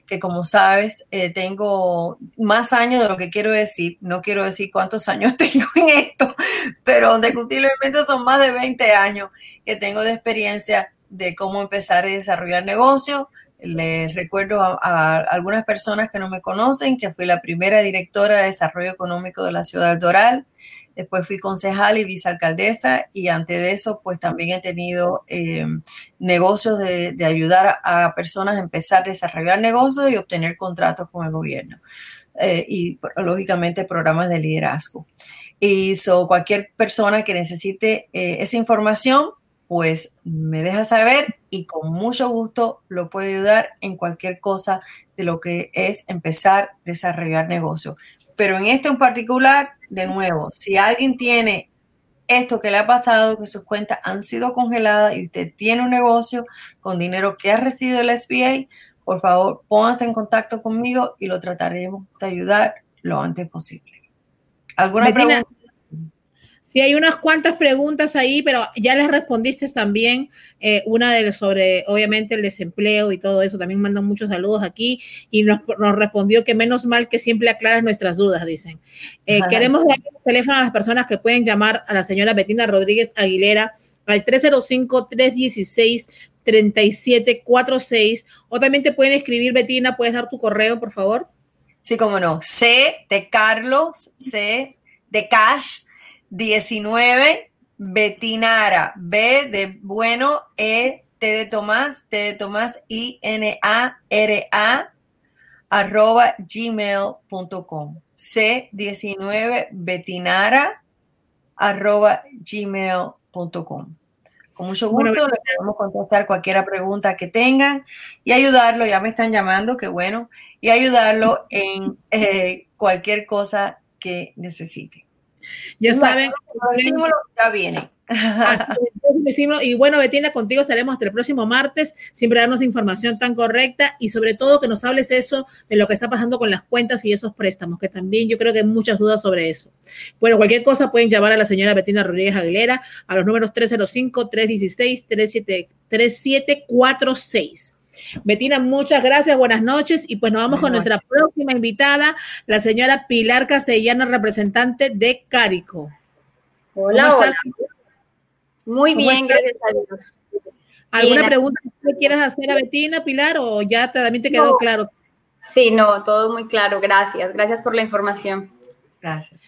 que como sabes, eh, tengo más años de lo que quiero decir, no quiero decir cuántos años tengo en esto, pero indiscutiblemente son más de 20 años que tengo de experiencia de cómo empezar a desarrollar negocios les recuerdo a, algunas personas que no me conocen que fui la primera directora de desarrollo económico de la ciudad Doral. Después fui concejal y vicealcaldesa y antes de eso pues también he tenido eh, negocios de, ayudar a, personas a empezar a desarrollar negocios y obtener contratos con el gobierno. Eh, y lógicamente programas de liderazgo. Y so, cualquier persona que necesite eh, esa información, pues me deja saber y con mucho gusto lo puedo ayudar en cualquier cosa de lo que es empezar a desarrollar negocio. Pero en esto en particular, de nuevo, si alguien tiene esto que le ha pasado, que sus cuentas han sido congeladas y usted tiene un negocio con dinero que ha recibido el SBA, por favor, pónganse en contacto conmigo y lo trataremos de ayudar lo antes posible. ¿Alguna pregunta? Sí, hay unas cuantas preguntas ahí, pero ya les respondiste también eh, una de sobre, obviamente, el desempleo y todo eso. También mandan muchos saludos aquí y nos, respondió que menos mal que siempre aclaras nuestras dudas, dicen. Eh, queremos dar el teléfono a las personas que pueden llamar a la señora Betina Rodríguez Aguilera al 305-316-3746 o también te pueden escribir, Betina, ¿puedes dar tu correo, por favor? Sí, cómo no. C de Carlos, C de Cash, 19, Betinara, B de bueno, E, T de Tomás, T de Tomás, I, N, A, R, A, arroba gmail.com. C19 Betinara, arroba gmail.com. Con mucho gusto, les podemos contestar cualquier pregunta que tengan y ayudarlo, ya me están llamando, qué bueno, y ayudarlo en eh, cualquier cosa que necesite. Ya saben. Ya viene. Y bueno, Betina, contigo estaremos hasta el próximo martes, siempre darnos información tan correcta y sobre todo que nos hables eso de lo que está pasando con las cuentas y esos préstamos, que también yo creo que hay muchas dudas sobre eso. Bueno, cualquier cosa pueden llamar a la señora Betina Rodríguez Aguilera a los números 305-316-3746. Betina, muchas gracias, buenas noches y pues nos vamos con nuestra próxima invitada, la señora Pilar Castellano, representante de Carico. Hola, hola. Muy bien, gracias a Dios. ¿Alguna pregunta que quieras hacer a Betina, Pilar, o ya también te quedó claro? Sí, no, todo muy claro, gracias. Gracias por la información. Gracias.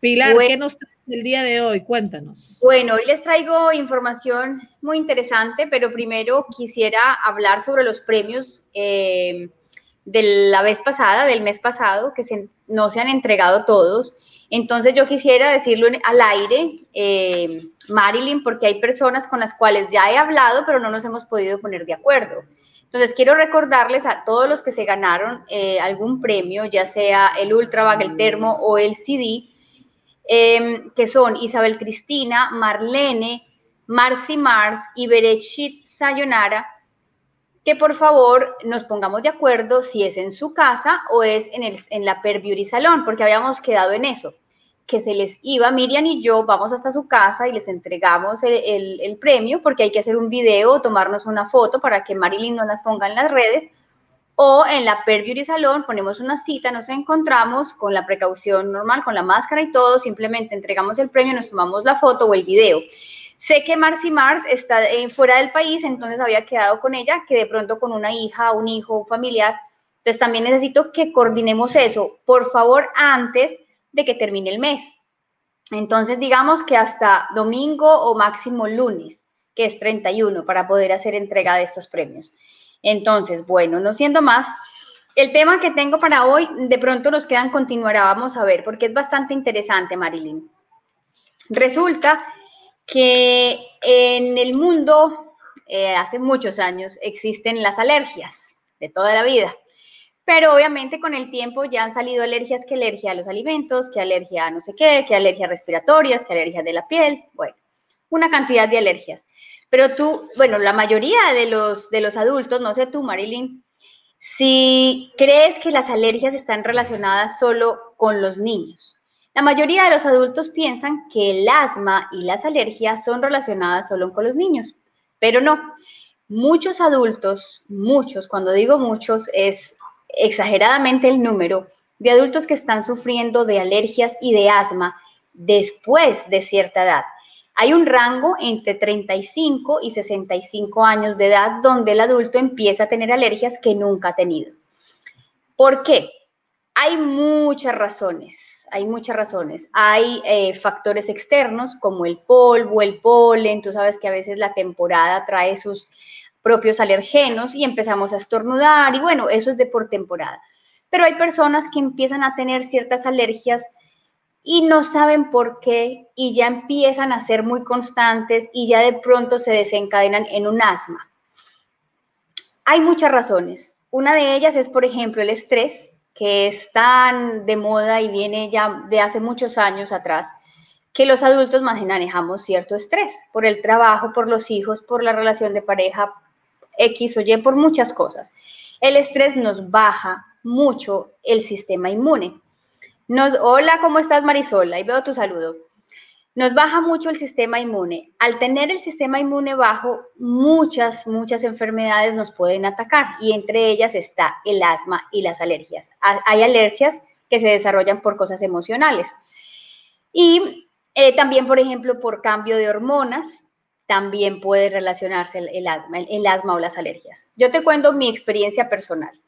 Pilar, ¿qué nos trae el día de hoy? Cuéntanos. Bueno, hoy les traigo información muy interesante, pero primero quisiera hablar sobre los premios eh, de la vez pasada, del mes pasado, que no se han entregado todos. Entonces yo quisiera decirlo al aire, eh, Marilyn, porque hay personas con las cuales ya he hablado, pero no nos hemos podido poner de acuerdo. Entonces quiero recordarles a todos los que se ganaron eh, algún premio, ya sea el Ultrabag, el Termo o el CD, Em, que son Isabel Cristina, Marlene, Marcy Mars y Berechit Sayonara, que por favor nos pongamos de acuerdo si es en su casa o es en, el, en la Per Beauty Salón, porque habíamos quedado en eso, que se les iba, Miriam y yo vamos hasta su casa y les entregamos el, el premio, porque hay que hacer un video, tomarnos una foto para que Marilyn no las ponga en las redes, o en la Per Salón ponemos una cita, nos encontramos con la precaución normal, con la máscara y todo, simplemente entregamos el premio, nos tomamos la foto o el video. Sé que Marcy Mars está eh, fuera del país, entonces había quedado con ella, que de pronto con una hija, un hijo, un familiar. Entonces también necesito que coordinemos eso, por favor, antes de que termine el mes. Entonces digamos que hasta domingo o máximo lunes, que es 31, para poder hacer entrega de estos premios. Entonces, bueno, no siendo más, el tema que tengo para hoy, de pronto nos quedan continuará, vamos a ver, porque es bastante interesante, Marilyn. Resulta que en el mundo, eh, hace muchos años, existen las alergias de toda la vida. Pero obviamente con el tiempo ya han salido alergias, que alergia a los alimentos, que alergia a no sé qué, que alergias respiratorias, que alergias de la piel, bueno, una cantidad de alergias. Pero tú, bueno, la mayoría de los, de los adultos, no sé tú, Marilyn, si crees que las alergias están relacionadas solo con los niños. La mayoría de los adultos piensan que el asma y las alergias son relacionadas solo con los niños, pero no. Muchos adultos, muchos, cuando digo muchos, es exageradamente el número de adultos que están sufriendo de alergias y de asma después de cierta edad. Hay un rango entre 35 y 65 años de edad donde el adulto empieza a tener alergias que nunca ha tenido. ¿Por qué? Hay muchas razones, hay muchas razones. Hay eh, factores externos como el polvo, el polen, tú sabes que a veces la temporada trae sus propios alergenos y empezamos a estornudar y bueno, eso es de por temporada. Pero hay personas que empiezan a tener ciertas alergias y no saben por qué y ya empiezan a ser muy constantes y ya de pronto se desencadenan en un asma. Hay muchas razones. Una de ellas es, por ejemplo, el estrés, que es tan de moda y viene ya de hace muchos años atrás, que los adultos manejamos cierto estrés por el trabajo, por los hijos, por la relación de pareja X o Y, por muchas cosas. El estrés nos baja mucho el sistema inmune hola, ¿cómo estás Marisol? Ahí veo tu saludo. nos baja mucho el sistema inmune. Al tener el sistema inmune bajo, muchas, muchas enfermedades nos pueden atacar y entre ellas está el asma y las alergias. Hay alergias que se desarrollan por cosas emocionales. Y eh, también, por ejemplo, por cambio de hormonas, también puede relacionarse el, asma, el, asma o las alergias. Yo te cuento mi experiencia personal.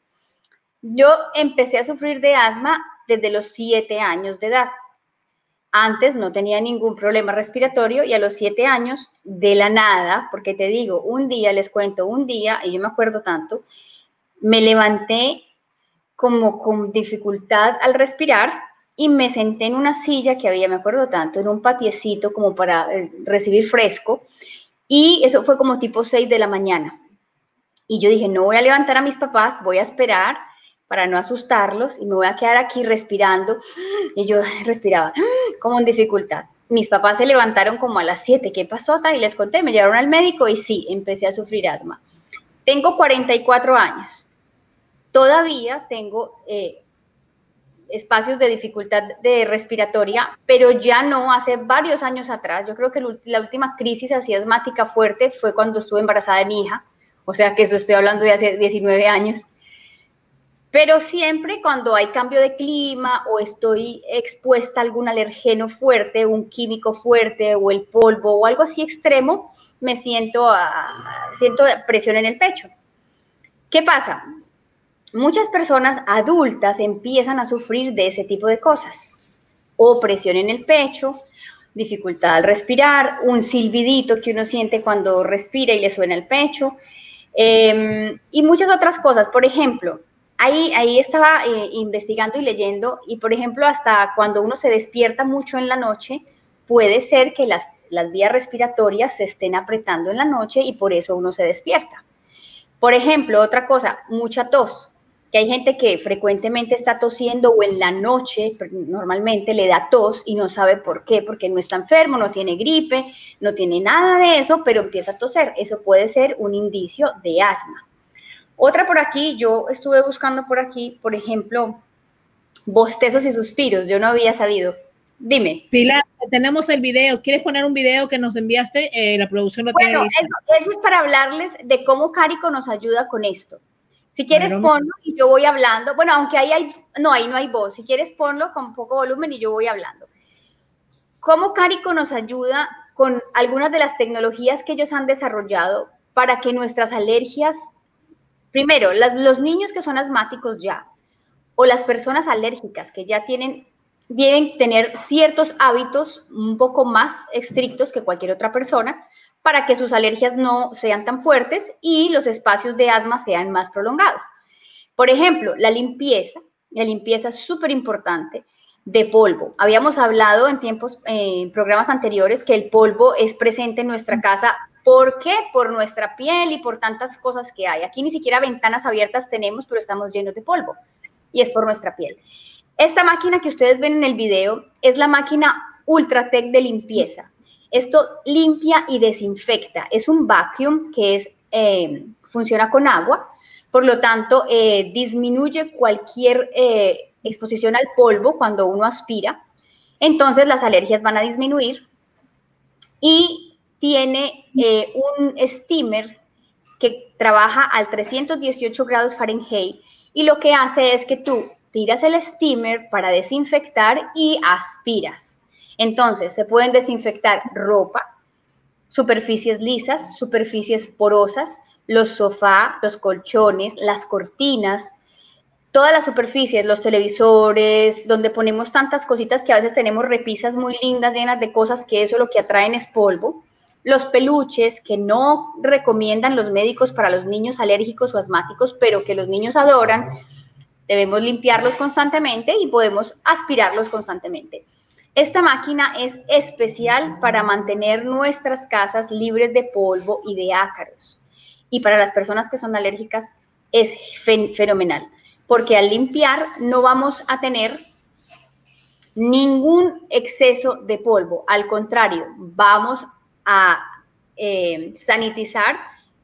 Yo empecé a sufrir de asma desde los siete años de edad. Antes no tenía ningún problema respiratorio y a los siete años, de la nada, porque te digo, un día, les cuento, un día, y yo me acuerdo tanto, me levanté como con dificultad al respirar y me senté en una silla que había, me acuerdo tanto, en un patiecito como para eh, recibir fresco. Y eso fue como tipo 6 de la mañana. Y yo dije, no voy a levantar a mis papás, voy a esperar para no asustarlos y me voy a quedar aquí respirando. Y yo respiraba como en dificultad. Mis papás se levantaron como a las 7, ¿qué pasó? Y les conté, me llevaron al médico y sí, empecé a sufrir asma. Tengo 44 años. Todavía tengo eh, espacios de dificultad de respiratoria, pero ya no hace varios años atrás. Yo creo que la última crisis así asmática fuerte fue cuando estuve embarazada de mi hija, o sea que eso estoy hablando de hace 19 años. Pero siempre cuando hay cambio de clima o estoy expuesta a algún alergeno fuerte, un químico fuerte o el polvo o algo así extremo, me siento, siento presión en el pecho. ¿Qué pasa? muchas personas adultas empiezan a sufrir de ese tipo de cosas. O presión en el pecho, dificultad al respirar, un silbidito que uno siente cuando respira y le suena el pecho, em, y muchas otras cosas. Por ejemplo, ahí, estaba eh, investigando y leyendo, y por ejemplo, hasta cuando uno se despierta mucho en la noche, puede ser que las vías respiratorias se estén apretando en la noche y por eso uno se despierta. Por ejemplo, otra cosa, mucha tos que hay gente que frecuentemente está tosiendo o en la noche normalmente le da tos y no sabe por qué, porque no está enfermo, no tiene gripe, no tiene nada de eso, pero empieza a toser. Eso puede ser un indicio de asma. Otra por aquí, yo estuve buscando por aquí, por ejemplo, bostezos y suspiros, yo no había sabido. Dime. Pilar, tenemos el video. ¿Quieres poner un video que nos enviaste? Eh, la producción lo tiene listo. eso es para hablarles de cómo Carico nos ayuda con esto. Si quieres ponlo y yo voy hablando. Bueno, aunque ahí hay, no, ahí no hay voz. Si quieres ponlo con poco volumen y yo voy hablando. ¿Cómo Carico nos ayuda con algunas de las tecnologías que ellos han desarrollado para que nuestras alergias, primero, los niños que son asmáticos ya, o las personas alérgicas que ya tienen, deben tener ciertos hábitos un poco más estrictos que cualquier otra persona, para que sus alergias no sean tan fuertes y los espacios de asma sean más prolongados. Por ejemplo, la limpieza, la limpieza es súper importante de polvo. Habíamos hablado en tiempos, en programas anteriores, que el polvo es presente en nuestra casa. ¿Por qué? Por nuestra piel y por tantas cosas que hay. Aquí ni siquiera ventanas abiertas tenemos, pero estamos llenos de polvo. Y es por nuestra piel. Esta máquina que ustedes ven en el video es la máquina Ultratec de limpieza. Esto limpia y desinfecta. Es un vacuum que es, eh, funciona con agua, por lo tanto, eh, disminuye cualquier eh, exposición al polvo cuando uno aspira. Entonces, las alergias van a disminuir. Y tiene un steamer que trabaja al 318 grados Fahrenheit y lo que hace es que tú tiras el steamer para desinfectar y aspiras. Entonces, se pueden desinfectar ropa, superficies lisas, superficies porosas, los sofás, los colchones, las cortinas, todas las superficies, los televisores, donde ponemos tantas cositas que a veces tenemos repisas muy lindas, llenas de cosas que eso lo que atraen es polvo. Los peluches que no recomiendan los médicos para los niños alérgicos o asmáticos, pero que los niños adoran, debemos limpiarlos constantemente y podemos aspirarlos constantemente. Esta máquina es especial para mantener nuestras casas libres de polvo y de ácaros. Y para las personas que son alérgicas es fenomenal, porque al limpiar no vamos a tener ningún exceso de polvo. Al contrario, vamos eh, sanitizar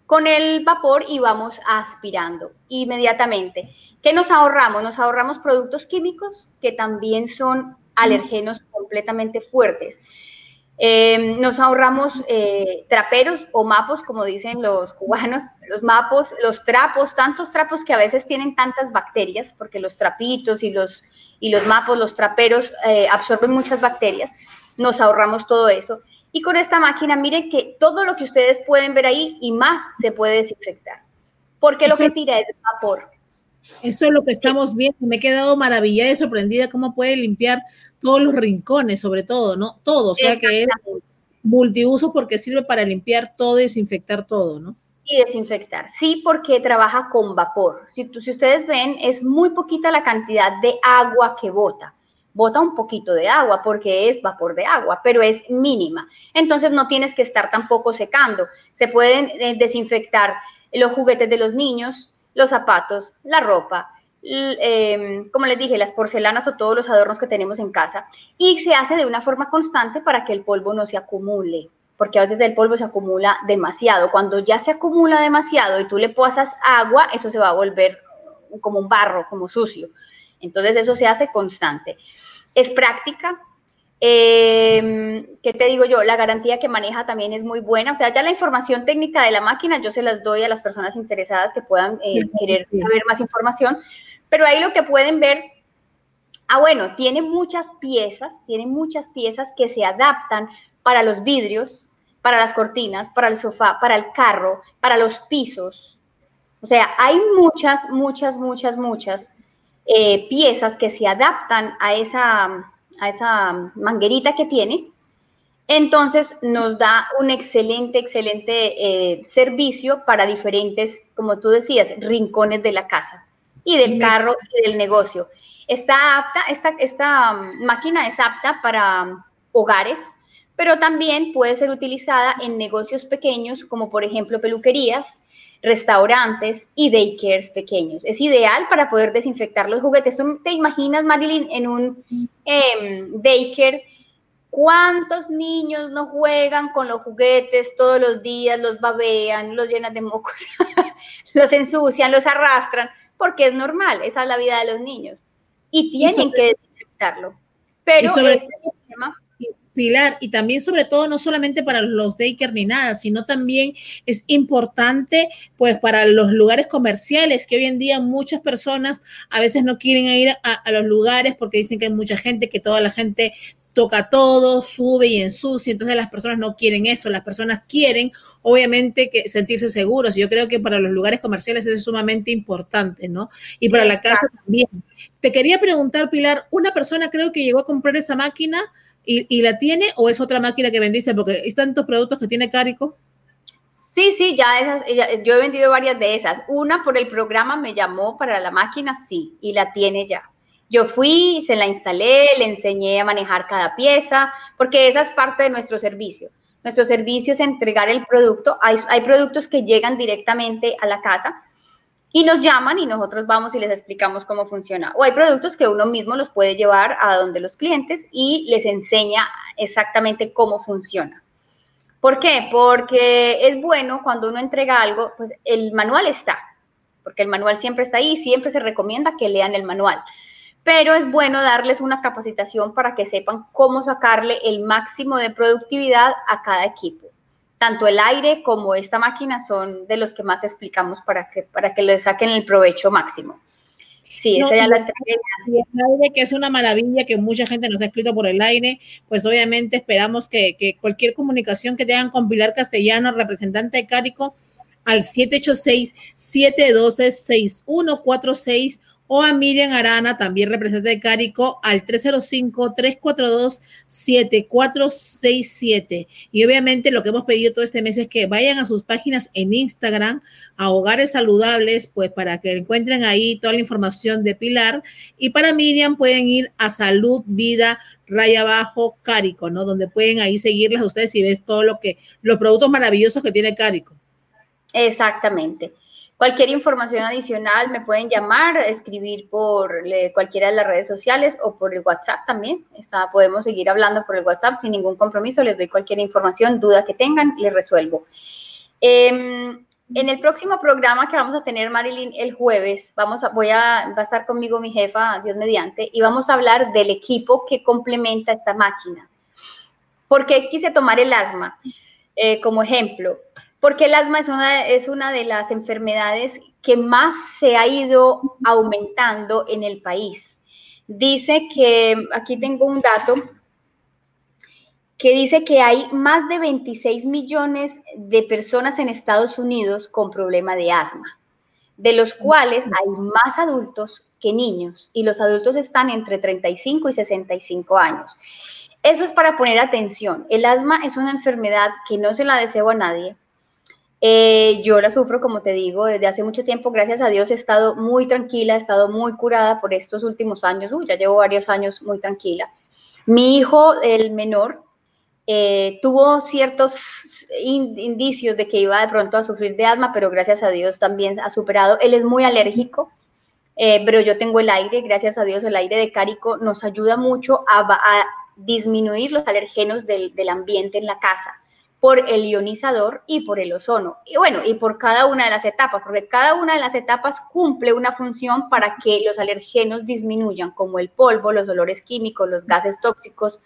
con el vapor y vamos aspirando inmediatamente. ¿Qué nos ahorramos? Nos ahorramos productos químicos que también son alergenos completamente fuertes. Em, nos ahorramos eh, traperos o mapos, como dicen los cubanos, los mapos, los trapos, tantos trapos que a veces tienen tantas bacterias, porque los trapitos y los, y los mapos, los traperos eh, absorben muchas bacterias. Nos ahorramos todo eso. Y con esta máquina, miren que todo lo que ustedes pueden ver ahí y más se puede desinfectar, porque lo que tira es vapor. Eso es lo que estamos viendo. Me he quedado maravillada y sorprendida cómo puede limpiar todos los rincones, sobre todo, ¿no? Todo, o sea que es multiuso porque sirve para limpiar todo y desinfectar todo, ¿no? Y desinfectar, sí, porque trabaja con vapor. Si, si ustedes ven, es muy poquita la cantidad de agua que bota. Bota un poquito de agua porque es vapor de agua, pero es mínima. Entonces no tienes que estar tampoco secando. Se pueden eh, desinfectar los juguetes de los niños, los zapatos, la ropa, em, como les dije, las porcelanas o todos los adornos que tenemos en casa. Y se hace de una forma constante para que el polvo no se acumule, porque a veces el polvo se acumula demasiado. Cuando ya se acumula demasiado y tú le pasas agua, eso se va a volver como un barro, como sucio. Entonces eso se hace constante. Es práctica, eh, ¿Qué te digo yo? La garantía que maneja también es muy buena. O sea, ya la información técnica de la máquina yo se las doy a las personas interesadas que puedan eh, querer saber más información. Pero ahí lo que pueden ver, ah, bueno, tiene muchas piezas, tiene muchas piezas que se adaptan para los vidrios, para las cortinas, para el sofá, para el carro, para los pisos. O sea, hay muchas, muchas, muchas, muchas eh, piezas que se adaptan a esa a esa manguerita que tiene, entonces nos da un excelente, excelente eh, servicio para diferentes, como tú decías, rincones de la casa y del carro y del negocio. Está apta, esta, esta máquina es apta para hogares, pero también puede ser utilizada en negocios pequeños, como por ejemplo peluquerías, restaurantes y daycares pequeños. Es ideal para poder desinfectar los juguetes. ¿Tú te imaginas, Marilyn, en un eh, daycare? ¿Cuántos niños no juegan con los juguetes todos los días, los babean, los llenan de mocos, los ensucian, los arrastran? Porque es normal, esa es la vida de los niños. Y tienen que desinfectarlo. Pero este Pilar, y también sobre todo no solamente para los daycare ni nada, sino también es importante pues para los lugares comerciales, que hoy en día muchas personas a veces no quieren ir a, los lugares porque dicen que hay mucha gente, que toda la gente toca todo, sube y ensucia, entonces las personas no quieren eso, las personas quieren obviamente que sentirse seguros. Yo creo que para los lugares comerciales eso es sumamente importante, ¿no? Y para la casa también. Te quería preguntar, Pilar, una persona creo que llegó a comprar esa máquina, ¿Y, la tiene o es otra máquina que vendiste? Porque hay tantos productos que tiene Carico. Sí, sí, ya esas, yo he vendido varias de esas. Una por el programa me llamó para la máquina, sí, y la tiene ya. Yo fui, se la instalé, le enseñé a manejar cada pieza, porque esa es parte de nuestro servicio. Nuestro servicio es entregar el producto. Hay, hay productos que llegan directamente a la casa, y nos llaman y nosotros vamos y les explicamos cómo funciona. O hay productos que uno mismo los puede llevar a donde los clientes y les enseña exactamente cómo funciona. ¿Por qué? Porque es bueno cuando uno entrega algo, pues el manual está, porque el manual siempre está ahí, siempre se recomienda que lean el manual. Pero es bueno darles una capacitación para que sepan cómo sacarle el máximo de productividad a cada equipo tanto el aire como esta máquina son de los que más explicamos para que, para que le saquen el provecho máximo. Sí, esa ya la entregué. Y el aire, que es una maravilla, que mucha gente nos ha escrito por el aire, pues obviamente esperamos que, que cualquier comunicación que tengan con Pilar Castellano, representante de Cárico, al 786-712-6146 o a Miriam Arana, también representante de Cárico, al 305-342-7467. Y obviamente lo que hemos pedido todo este mes es que vayan a sus páginas en Instagram, a Hogares Saludables, pues para que encuentren ahí toda la información de Pilar. Y para Miriam pueden ir a Salud, Vida, Raya Abajo, Cárico, ¿no? Donde pueden ahí seguirlas ustedes y ves todo lo que, los productos maravillosos que tiene Cárico. Exactamente. Cualquier información adicional me pueden llamar, escribir por cualquiera de las redes sociales o por el WhatsApp también. Podemos seguir hablando por el WhatsApp sin ningún compromiso. Les doy cualquier información, duda que tengan, les resuelvo. Em, en el próximo programa que vamos a tener, Marilyn, el jueves, vamos a, voy a, va a estar conmigo mi jefa, Dios mediante, y vamos a hablar del equipo que complementa esta máquina. ¿Por qué quise tomar el asma eh, como ejemplo? Porque el asma es una, es una de las enfermedades que más se ha ido aumentando en el país. Dice que, aquí tengo un dato, que dice que hay más de 26 millones de personas en Estados Unidos con problema de asma, de los cuales hay más adultos que niños y los adultos están entre 35 y 65 años. Eso es para poner atención. El asma es una enfermedad que no se la deseo a nadie. Eh, yo la sufro, como te digo, desde hace mucho tiempo. Gracias a Dios he estado muy tranquila, he estado muy curada por estos últimos años. Uy, ya llevo varios años muy tranquila. Mi hijo, el menor, eh, tuvo ciertos indicios de que iba de pronto a sufrir de asma, pero gracias a Dios también ha superado. Él es muy alérgico, eh, pero yo tengo el aire, gracias a Dios el aire de Cárico nos ayuda mucho a, disminuir los alergenos del, del, ambiente en la casa por el ionizador y por el ozono. Y bueno, y por cada una de las etapas, porque cada una de las etapas cumple una función para que los alergenos disminuyan, como el polvo, los olores químicos, los gases tóxicos,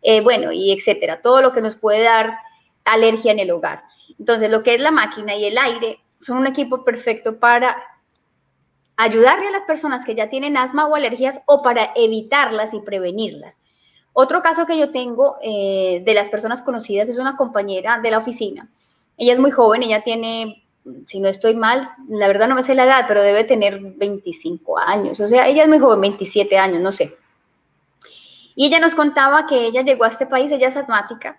eh, bueno, y etcétera, todo lo que nos puede dar alergia en el hogar. Entonces, lo que es la máquina y el aire son un equipo perfecto para ayudarle a las personas que ya tienen asma o alergias o para evitarlas y prevenirlas. Otro caso que yo tengo eh, de las personas conocidas es una compañera de la oficina. Ella es muy joven, ella tiene, si no estoy mal, la verdad no me sé la edad, pero debe tener 25 años. O sea, ella es muy joven, 27 años, no sé. Y ella nos contaba que ella llegó a este país, ella es asmática,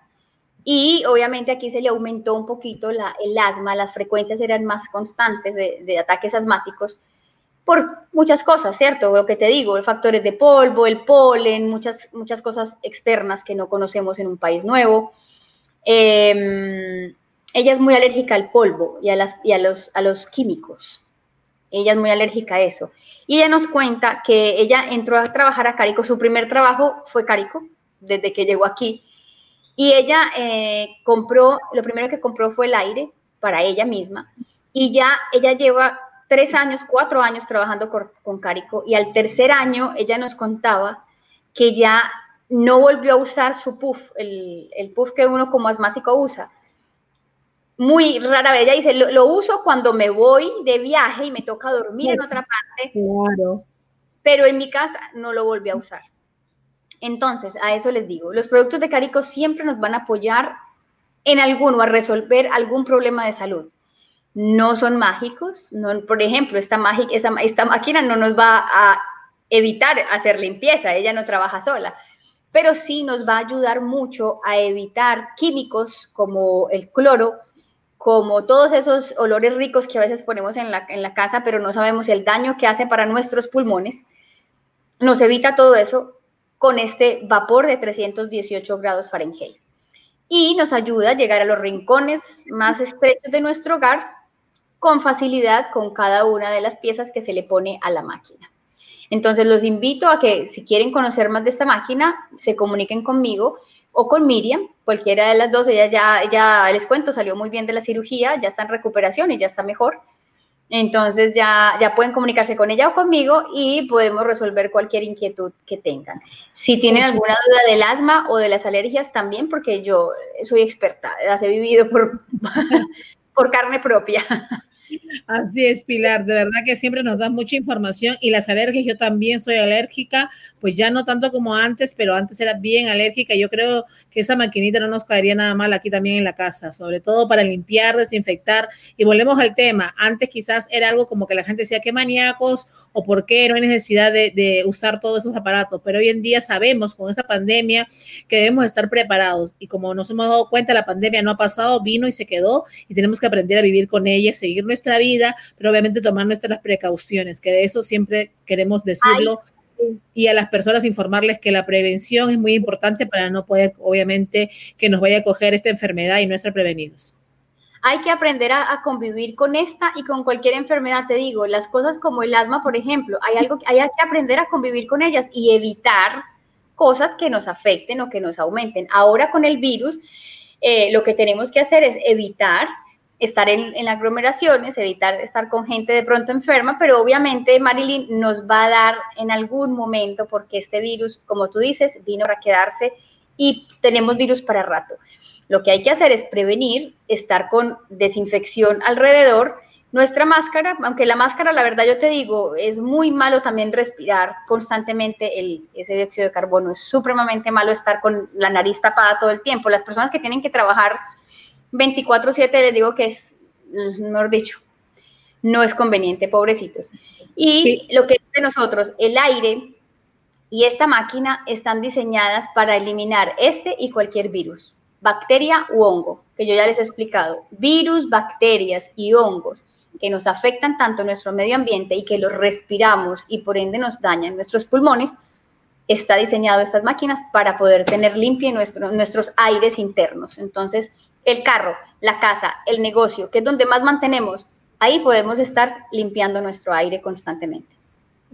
y obviamente aquí se le aumentó un poquito la, el asma, las frecuencias eran más constantes de, ataques asmáticos por muchas cosas, ¿cierto? Lo que te digo, factores de polvo, el polen, muchas, muchas cosas externas que no conocemos en un país nuevo. Em, ella es muy alérgica al polvo y, a, los, a los químicos. Ella es muy alérgica a eso. Y ella nos cuenta que ella entró a trabajar a Carico, su primer trabajo fue Carico, desde que llegó aquí. Y ella eh, compró, lo primero que compró fue el aire para ella misma. Y ya ella lleva tres años, cuatro años trabajando con, Carico. Y al tercer año ella nos contaba que ya no volvió a usar su puff, el, el puff que uno como asmático usa muy rara vez. Ella dice, lo, uso cuando me voy de viaje y me toca dormir en otra parte. Claro. Pero en mi casa no lo volví a usar. Entonces, a eso les digo, los productos de Carico siempre nos van a apoyar en alguno, a resolver algún problema de salud. No son mágicos, por ejemplo, esta máquina no nos va a evitar hacer limpieza, ella no trabaja sola, pero sí nos va a ayudar mucho a evitar químicos como el cloro, como todos esos olores ricos que a veces ponemos en la, en la casa, pero no sabemos el daño que hace para nuestros pulmones, nos evita todo eso con este vapor de 318 grados Fahrenheit. Y nos ayuda a llegar a los rincones más estrechos de nuestro hogar con facilidad con cada una de las piezas que se le pone a la máquina. Entonces los invito a que si quieren conocer más de esta máquina, se comuniquen conmigo o con Miriam, cualquiera de las dos, ella ya, ya les cuento, salió muy bien de la cirugía, ya está en recuperación y ya está mejor. Entonces ya, ya pueden comunicarse con ella o conmigo y podemos resolver cualquier inquietud que tengan. Si tienen alguna duda del asma o de las alergias también, porque yo soy experta, las he vivido por, por carne propia. Así es, Pilar, de verdad que siempre nos da mucha información y las alergias, yo también soy alérgica, pues ya no tanto como antes, pero antes era bien alérgica. Yo creo que esa maquinita no nos caería nada mal aquí también en la casa, sobre todo para limpiar, desinfectar. Y volvemos al tema, antes quizás era algo como que la gente decía, qué maníacos o por qué no hay necesidad de, de usar todos esos aparatos, pero hoy en día sabemos con esta pandemia que debemos estar preparados y como nos hemos dado cuenta, la pandemia no ha pasado, vino y se quedó y tenemos que aprender a vivir con ella, seguir nuestra vida, pero obviamente tomar nuestras precauciones, que de eso siempre queremos decirlo. y a las personas informarles que la prevención es muy importante para no poder, obviamente, que nos vaya a coger esta enfermedad y no estar prevenidos. Hay que aprender a, convivir con esta y con cualquier enfermedad, te digo, las cosas como el asma, por ejemplo, hay algo hay que aprender a convivir con ellas y evitar cosas que nos afecten o que nos aumenten. Ahora con el virus, eh, lo que tenemos que hacer es evitar estar en, aglomeraciones, evitar estar con gente de pronto enferma, pero obviamente Marilyn nos va a dar en algún momento, porque este virus, como tú dices, vino para quedarse y tenemos virus para rato. Lo que hay que hacer es prevenir, estar con desinfección alrededor. Nuestra máscara, aunque la máscara, la verdad yo te digo, es muy malo también respirar constantemente ese dióxido de carbono. Es supremamente malo estar con la nariz tapada todo el tiempo. Las personas que tienen que trabajar 24/7, les digo que es, mejor dicho, no es conveniente, pobrecitos. Y lo que es de nosotros, el aire y esta máquina están diseñadas para eliminar este y cualquier virus bacteria u hongo, que yo ya les he explicado, virus, bacterias y hongos que nos afectan tanto nuestro medio ambiente y que los respiramos y por ende nos dañan nuestros pulmones, está diseñado estas máquinas para poder tener limpio nuestro, nuestros aires internos. Entonces, el carro, la casa, el negocio, que es donde más mantenemos, ahí podemos estar limpiando nuestro aire constantemente.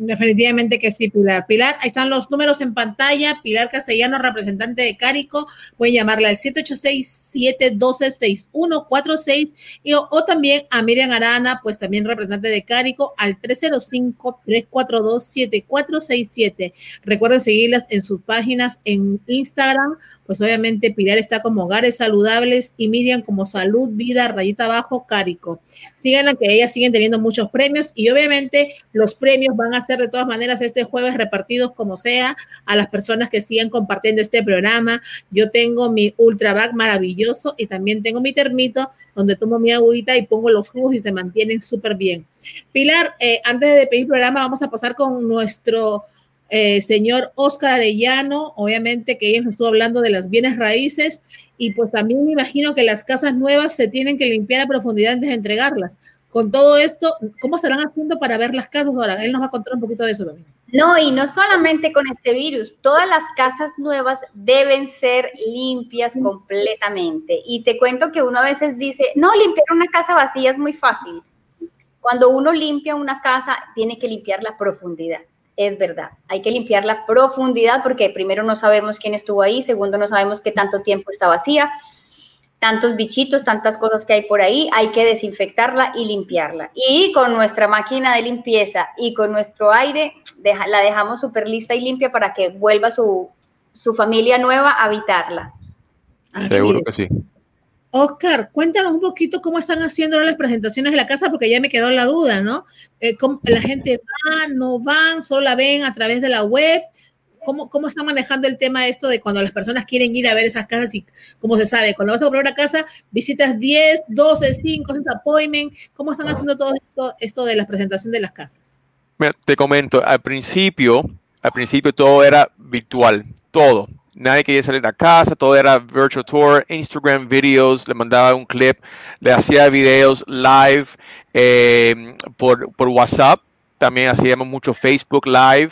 Definitivamente que sí, Pilar. Pilar, ahí están los números en pantalla. Pilar Castellano, representante de Cárico. Pueden llamarla al 786-712-6146 y, o, también a Miriam Arana, pues también representante de Cárico, al 305-342-7467. Recuerden seguirlas en sus páginas en Instagram, pues obviamente Pilar está como Hogares Saludables y Miriam como Salud, Vida, Rayita Abajo, Cárico. Síganla que ellas siguen teniendo muchos premios y obviamente los premios van a ser de todas maneras este jueves repartidos como sea a las personas que sigan compartiendo este programa. Yo tengo mi Ultra Bag maravilloso y también tengo mi termito donde tomo mi agüita y pongo los jugos y se mantienen súper bien. Pilar, eh, antes de pedir programa vamos a pasar con nuestro eh, señor Oscar Arellano, obviamente que ella nos estuvo hablando de las bienes raíces y pues también me imagino que las casas nuevas se tienen que limpiar a profundidad antes de entregarlas. Con todo esto, ¿cómo estarán haciendo para ver las casas ahora? Él nos va a contar un poquito de eso también. No, y no solamente con este virus, todas las casas nuevas deben ser limpias completamente. Y te cuento que uno a veces dice, no, limpiar una casa vacía es muy fácil. Cuando uno limpia una casa, tiene que limpiar la profundidad es verdad. Hay que limpiar la profundidad porque primero no sabemos quién estuvo ahí, segundo no sabemos qué tanto tiempo está vacía, tantos bichitos, tantas cosas que hay por ahí, hay que desinfectarla y limpiarla. Y con nuestra máquina de limpieza y con nuestro aire, la dejamos súper lista y limpia para que vuelva su, su familia nueva a habitarla. Seguro que sí. Oscar, cuéntanos un poquito cómo están haciendo las presentaciones de la casa, porque ya me quedó la duda, ¿no? Eh, la gente va, no van, solo la ven a través de la web. ¿Cómo, ¿Cómo están manejando el tema de esto de cuando las personas quieren ir a ver esas casas y, como se sabe, cuando vas a comprar una casa, visitas 10, 12, 5, 6 appointment. ¿Cómo están haciendo todo esto, esto de la presentación de las casas? Mira, te comento, al principio, al principio todo era virtual, todo nadie quería salir a casa, todo era virtual tour, Instagram videos, le mandaba un clip, le hacía videos live eh, por, por, WhatsApp, también hacíamos mucho Facebook live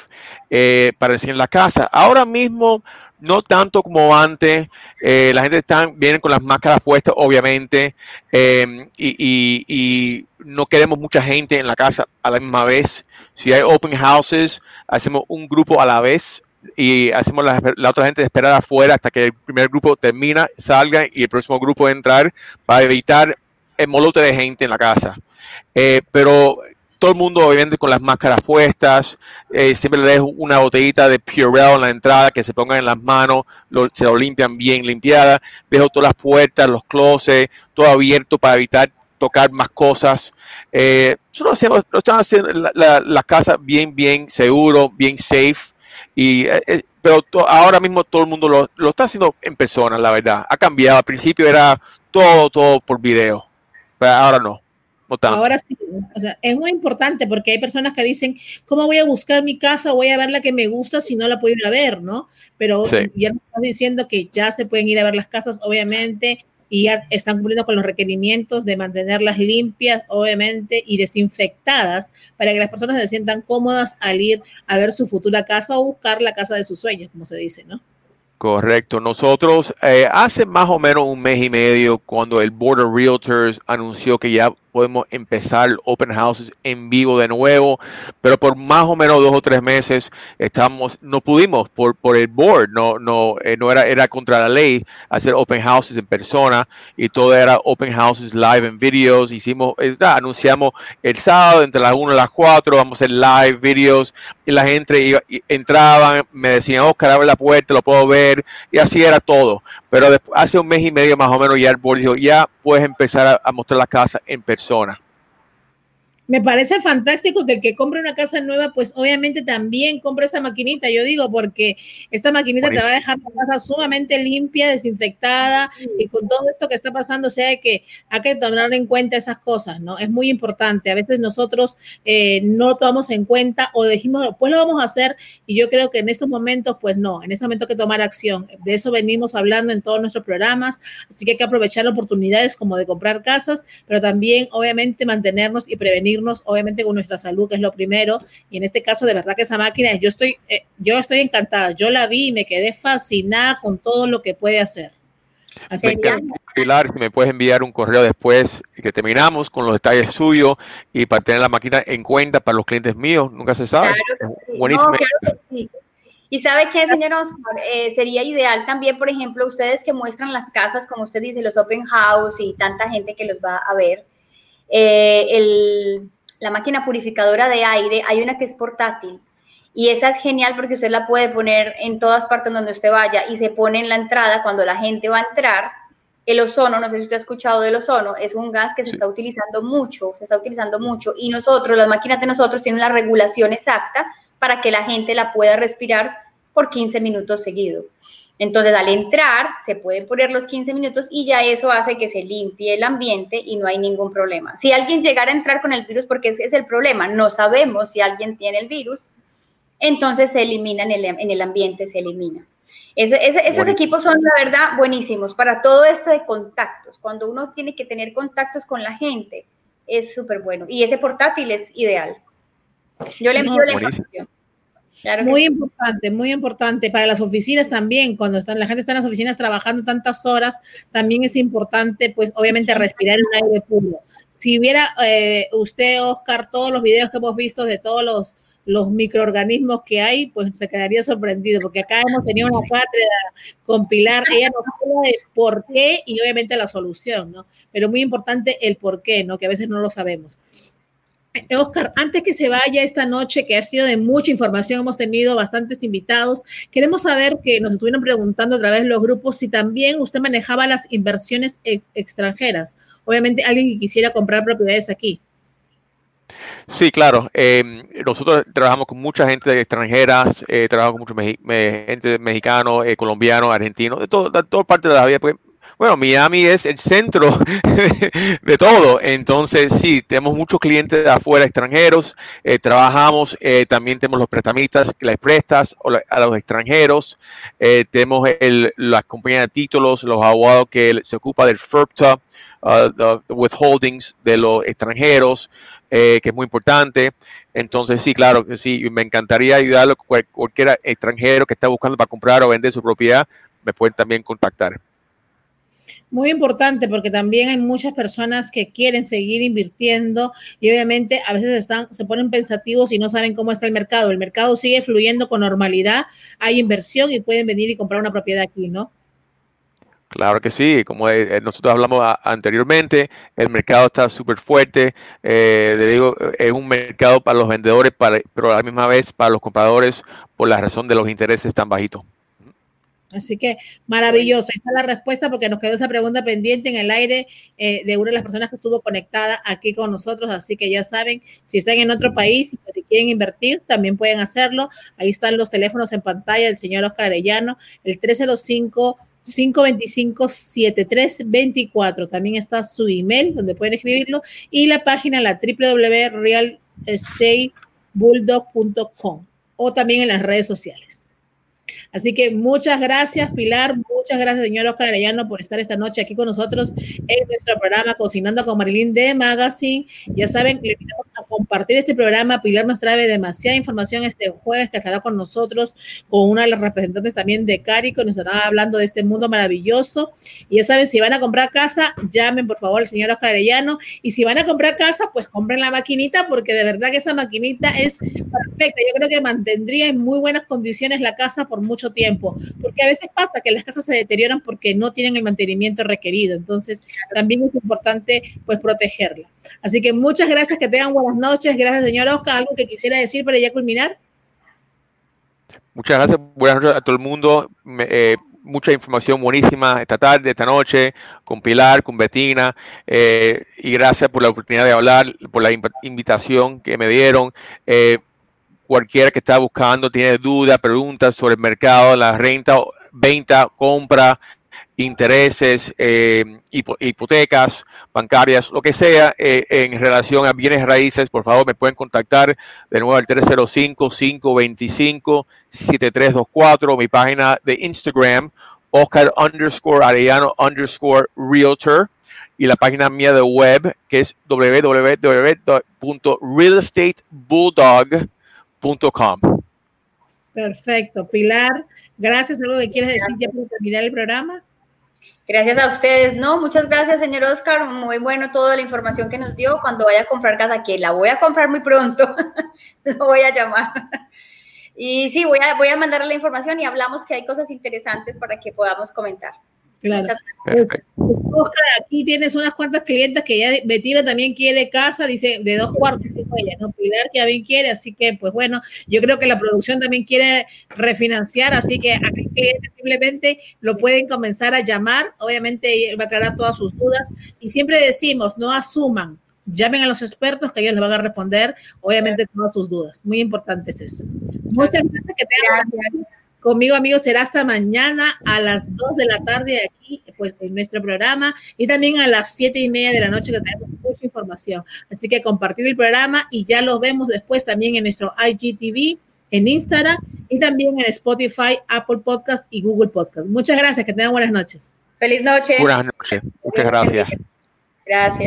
eh, para enseñar la casa. Ahora mismo, no tanto como antes, eh, la gente está, viene con las máscaras puestas, obviamente, y, y, y no queremos mucha gente en la casa a la misma vez. Si hay open houses, hacemos un grupo a la vez y hacemos la, otra gente esperar afuera hasta que el primer grupo termina, salga y el próximo grupo entrar para evitar el molote de gente en la casa. Eh, pero todo el mundo obviamente con las máscaras puestas, eh, siempre le dejo una botellita de Purell en la entrada que se pongan en las manos, se lo limpian bien limpiada, dejo todas las puertas, los closets, todo abierto para evitar tocar más cosas. Eh, nosotros hacemos, haciendo la, la, la, casa bien, bien seguro, bien safe. Y, eh, eh, pero ahora mismo todo el mundo lo, lo, está haciendo en persona, la verdad. Ha cambiado. Al principio era todo, todo por video. Pero ahora no. Ahora sí, o sea, es muy importante porque hay personas que dicen, ¿cómo voy a buscar mi casa? Voy a ver la que me gusta si no la puedo ir a ver, ¿no? Pero sí. ya me están diciendo que ya se pueden ir a ver las casas, obviamente, y ya están cumpliendo con los requerimientos de mantenerlas limpias, obviamente, y desinfectadas para que las personas se sientan cómodas al ir a ver su futura casa o buscar la casa de sus sueños, como se dice, ¿no? Correcto. Nosotros eh, hace más o menos un mes y medio, cuando el Board of Realtors anunció que ya podemos empezar open houses en vivo de nuevo, pero por más o menos dos o tres meses estamos, no pudimos por, por el board, no, no, eh, no era, era contra la ley hacer open houses en persona y todo era open houses live en videos, hicimos, anunciamos el sábado entre las 1 y las 4, vamos a hacer live videos y la gente iba, entraban, me decían, Oscar, abre la puerta, lo puedo ver y así era todo, pero hace un mes y medio más o menos ya el board dijo, ya puedes empezar a, mostrar la casa en persona me parece fantástico que el que compre una casa nueva, pues obviamente también compre esa maquinita, yo digo, porque esta maquinita te va a dejar la casa sumamente limpia, desinfectada y con todo esto que está pasando, o sea que hay que tomar en cuenta esas cosas, ¿no? Es muy importante. A veces nosotros eh, no lo tomamos en cuenta o decimos, pues lo vamos a hacer y yo creo que en estos momentos, pues no, en este momento hay que tomar acción. De eso venimos hablando en todos nuestros programas, así que hay que aprovechar oportunidades como de comprar casas, pero también obviamente mantenernos y prevenir obviamente, con nuestra salud, que es lo primero. Y en este caso, de verdad que esa máquina, yo estoy, eh, yo estoy encantada. Yo la vi y me quedé fascinada con todo lo que puede hacer. Así que, Pilar, si me puedes enviar un correo después que terminamos con los detalles suyos y para tener la máquina en cuenta para los clientes míos, nunca se sabe. Buenísimo. Y sabe qué, señor Oscar, eh, sería ideal también, por ejemplo, ustedes que muestran las casas, como usted dice, los open house y tanta gente que los va a ver, eh, el, la máquina purificadora de aire, hay una que es portátil y esa es genial porque usted la puede poner en todas partes donde usted vaya y se pone en la entrada cuando la gente va a entrar. El ozono, no sé si usted ha escuchado del ozono, es un gas que se está utilizando mucho, se está utilizando mucho y nosotros, las máquinas de nosotros tienen la regulación exacta para que la gente la pueda respirar por 15 minutos seguidos. Entonces, al entrar, se pueden poner los 15 minutos y ya eso hace que se limpie el ambiente y no hay ningún problema. Si alguien llegara a entrar con el virus, porque ese es el problema, no sabemos si alguien tiene el virus, entonces se elimina en el, ambiente, se elimina. esos equipos son, la verdad, buenísimos para todo esto de contactos. Cuando uno tiene que tener contactos con la gente, es súper bueno. Y ese portátil es ideal. Yo le envío la información muy importante, muy importante. Para las oficinas también, cuando están, la gente está en las oficinas trabajando tantas horas, también es importante, pues obviamente, respirar un aire puro. Si viera eh, usted, Oscar, todos los videos que hemos visto de todos los, los microorganismos que hay, pues se quedaría sorprendido, porque acá hemos tenido una cátedra con Pilar, ella nos habla de por qué y obviamente la solución, ¿no? Pero muy importante el por qué, ¿no? Que a veces no lo sabemos. Oscar, antes que se vaya esta noche, que ha sido de mucha información, hemos tenido bastantes invitados. Queremos saber que nos estuvieron preguntando a través de los grupos si también usted manejaba las inversiones extranjeras. Obviamente, alguien que quisiera comprar propiedades aquí. Sí, claro. Em, nosotros trabajamos con mucha gente extranjera, eh, trabajamos con mucha gente mexicano, eh, colombiano, argentino, de, todo, de toda parte de la vida. Bueno, Miami es el centro de todo. Entonces, sí, tenemos muchos clientes de afuera extranjeros. Eh, trabajamos, eh, también tenemos los prestamistas que les prestas a los extranjeros. Eh, tenemos el, las compañías de títulos, los abogados que se ocupa del FERPTA, uh, withholdings de los extranjeros, que es muy importante. Entonces, sí, claro sí, me encantaría ayudarlo. Cualquier extranjero que está buscando para comprar o vender su propiedad, me pueden también contactar. Muy importante porque también hay muchas personas que quieren seguir invirtiendo y obviamente a veces están, se ponen pensativos y no saben cómo está el mercado. El mercado sigue fluyendo con normalidad, hay inversión y pueden venir y comprar una propiedad aquí, ¿no? Claro que sí, como eh, eh, nosotros hablamos anteriormente, el mercado está súper fuerte, eh, digo, es un mercado para los vendedores, para, pero a la misma vez para los compradores por la razón de los intereses tan bajitos. Así que maravilloso. Esta es la respuesta porque nos quedó esa pregunta pendiente en el aire eh, de una de las personas que estuvo conectada aquí con nosotros. Así que ya saben, si están en otro país y pues, si quieren invertir, también pueden hacerlo. Ahí están los teléfonos en pantalla del señor Oscar Arellano, el 305. 525-7324. También está su email donde pueden escribirlo y la página la www.realestatebulldog.com o también en las redes sociales. Así que muchas gracias, Pilar. Muchas gracias, señor Oscar Arellano, por estar esta noche aquí con nosotros en nuestro programa Cocinando con Marilyn de Magazine. Ya saben, le invitamos a compartir este programa. Pilar nos trae demasiada información este jueves que estará con nosotros, con una de las representantes también de Carico, nos estará hablando de este mundo maravilloso. Y ya saben, si van a comprar casa, llamen por favor al señor Oscar Arellano. Y si van a comprar casa, pues compren la maquinita, porque de verdad que esa maquinita es perfecta. Yo creo que mantendría en muy buenas condiciones la casa por mucho tiempo, porque a veces pasa que las casas se deterioran porque no tienen el mantenimiento requerido. Entonces, también es importante pues protegerla. Así que muchas gracias, que tengan buenas noches. Gracias, señor Oscar. ¿Algo que quisiera decir para ya culminar? Muchas gracias. Buenas noches a todo el mundo. Eh, mucha información buenísima esta tarde, esta noche, con Pilar, con Betina, eh, y gracias por la oportunidad de hablar, por la invitación que me dieron. Eh, cualquiera que está buscando, tiene dudas, preguntas sobre el mercado, la renta, venta, compra, intereses, eh, hipotecas bancarias, lo que sea eh, en relación a bienes raíces, por favor me pueden contactar de nuevo al 305-525-7324, mi página de Instagram, Oscar underscore Arellano underscore Realtor y la página mía de web que es www.realestateBulldog.com. Perfecto. Pilar, gracias. ¿Algo que quieres decir ya para terminar el programa? Gracias a ustedes. No, muchas gracias, señor Oscar. Muy bueno toda la información que nos dio. Cuando vaya a comprar casa, que la voy a comprar muy pronto, lo voy a llamar. Y sí, voy a, voy a mandarle la información y hablamos que hay cosas interesantes para que podamos comentar. Claro. Oscar, aquí tienes unas cuantas clientes que ya Betina también quiere casa, dice de dos cuartos, ella, ¿no? Pilar que también quiere, así que pues bueno, yo creo que la producción también quiere refinanciar, así que a clientes simplemente lo pueden comenzar a llamar, obviamente él va a aclarar todas sus dudas y siempre decimos, no asuman, llamen a los expertos que ellos les van a responder, obviamente, todas sus dudas. Muy importante es eso. Muchas gracias, que tengan Conmigo, amigos, será hasta mañana a las 2 de la tarde aquí, pues, en nuestro programa y también a las 7 y media de la noche que tenemos mucha información. Así que compartir el programa y ya lo vemos después también en nuestro IGTV, en Instagram y también en Spotify, Apple Podcast y Google Podcast. Muchas gracias, que tengan buenas noches. Feliz noche. Buenas noches. Muchas gracias. Gracias.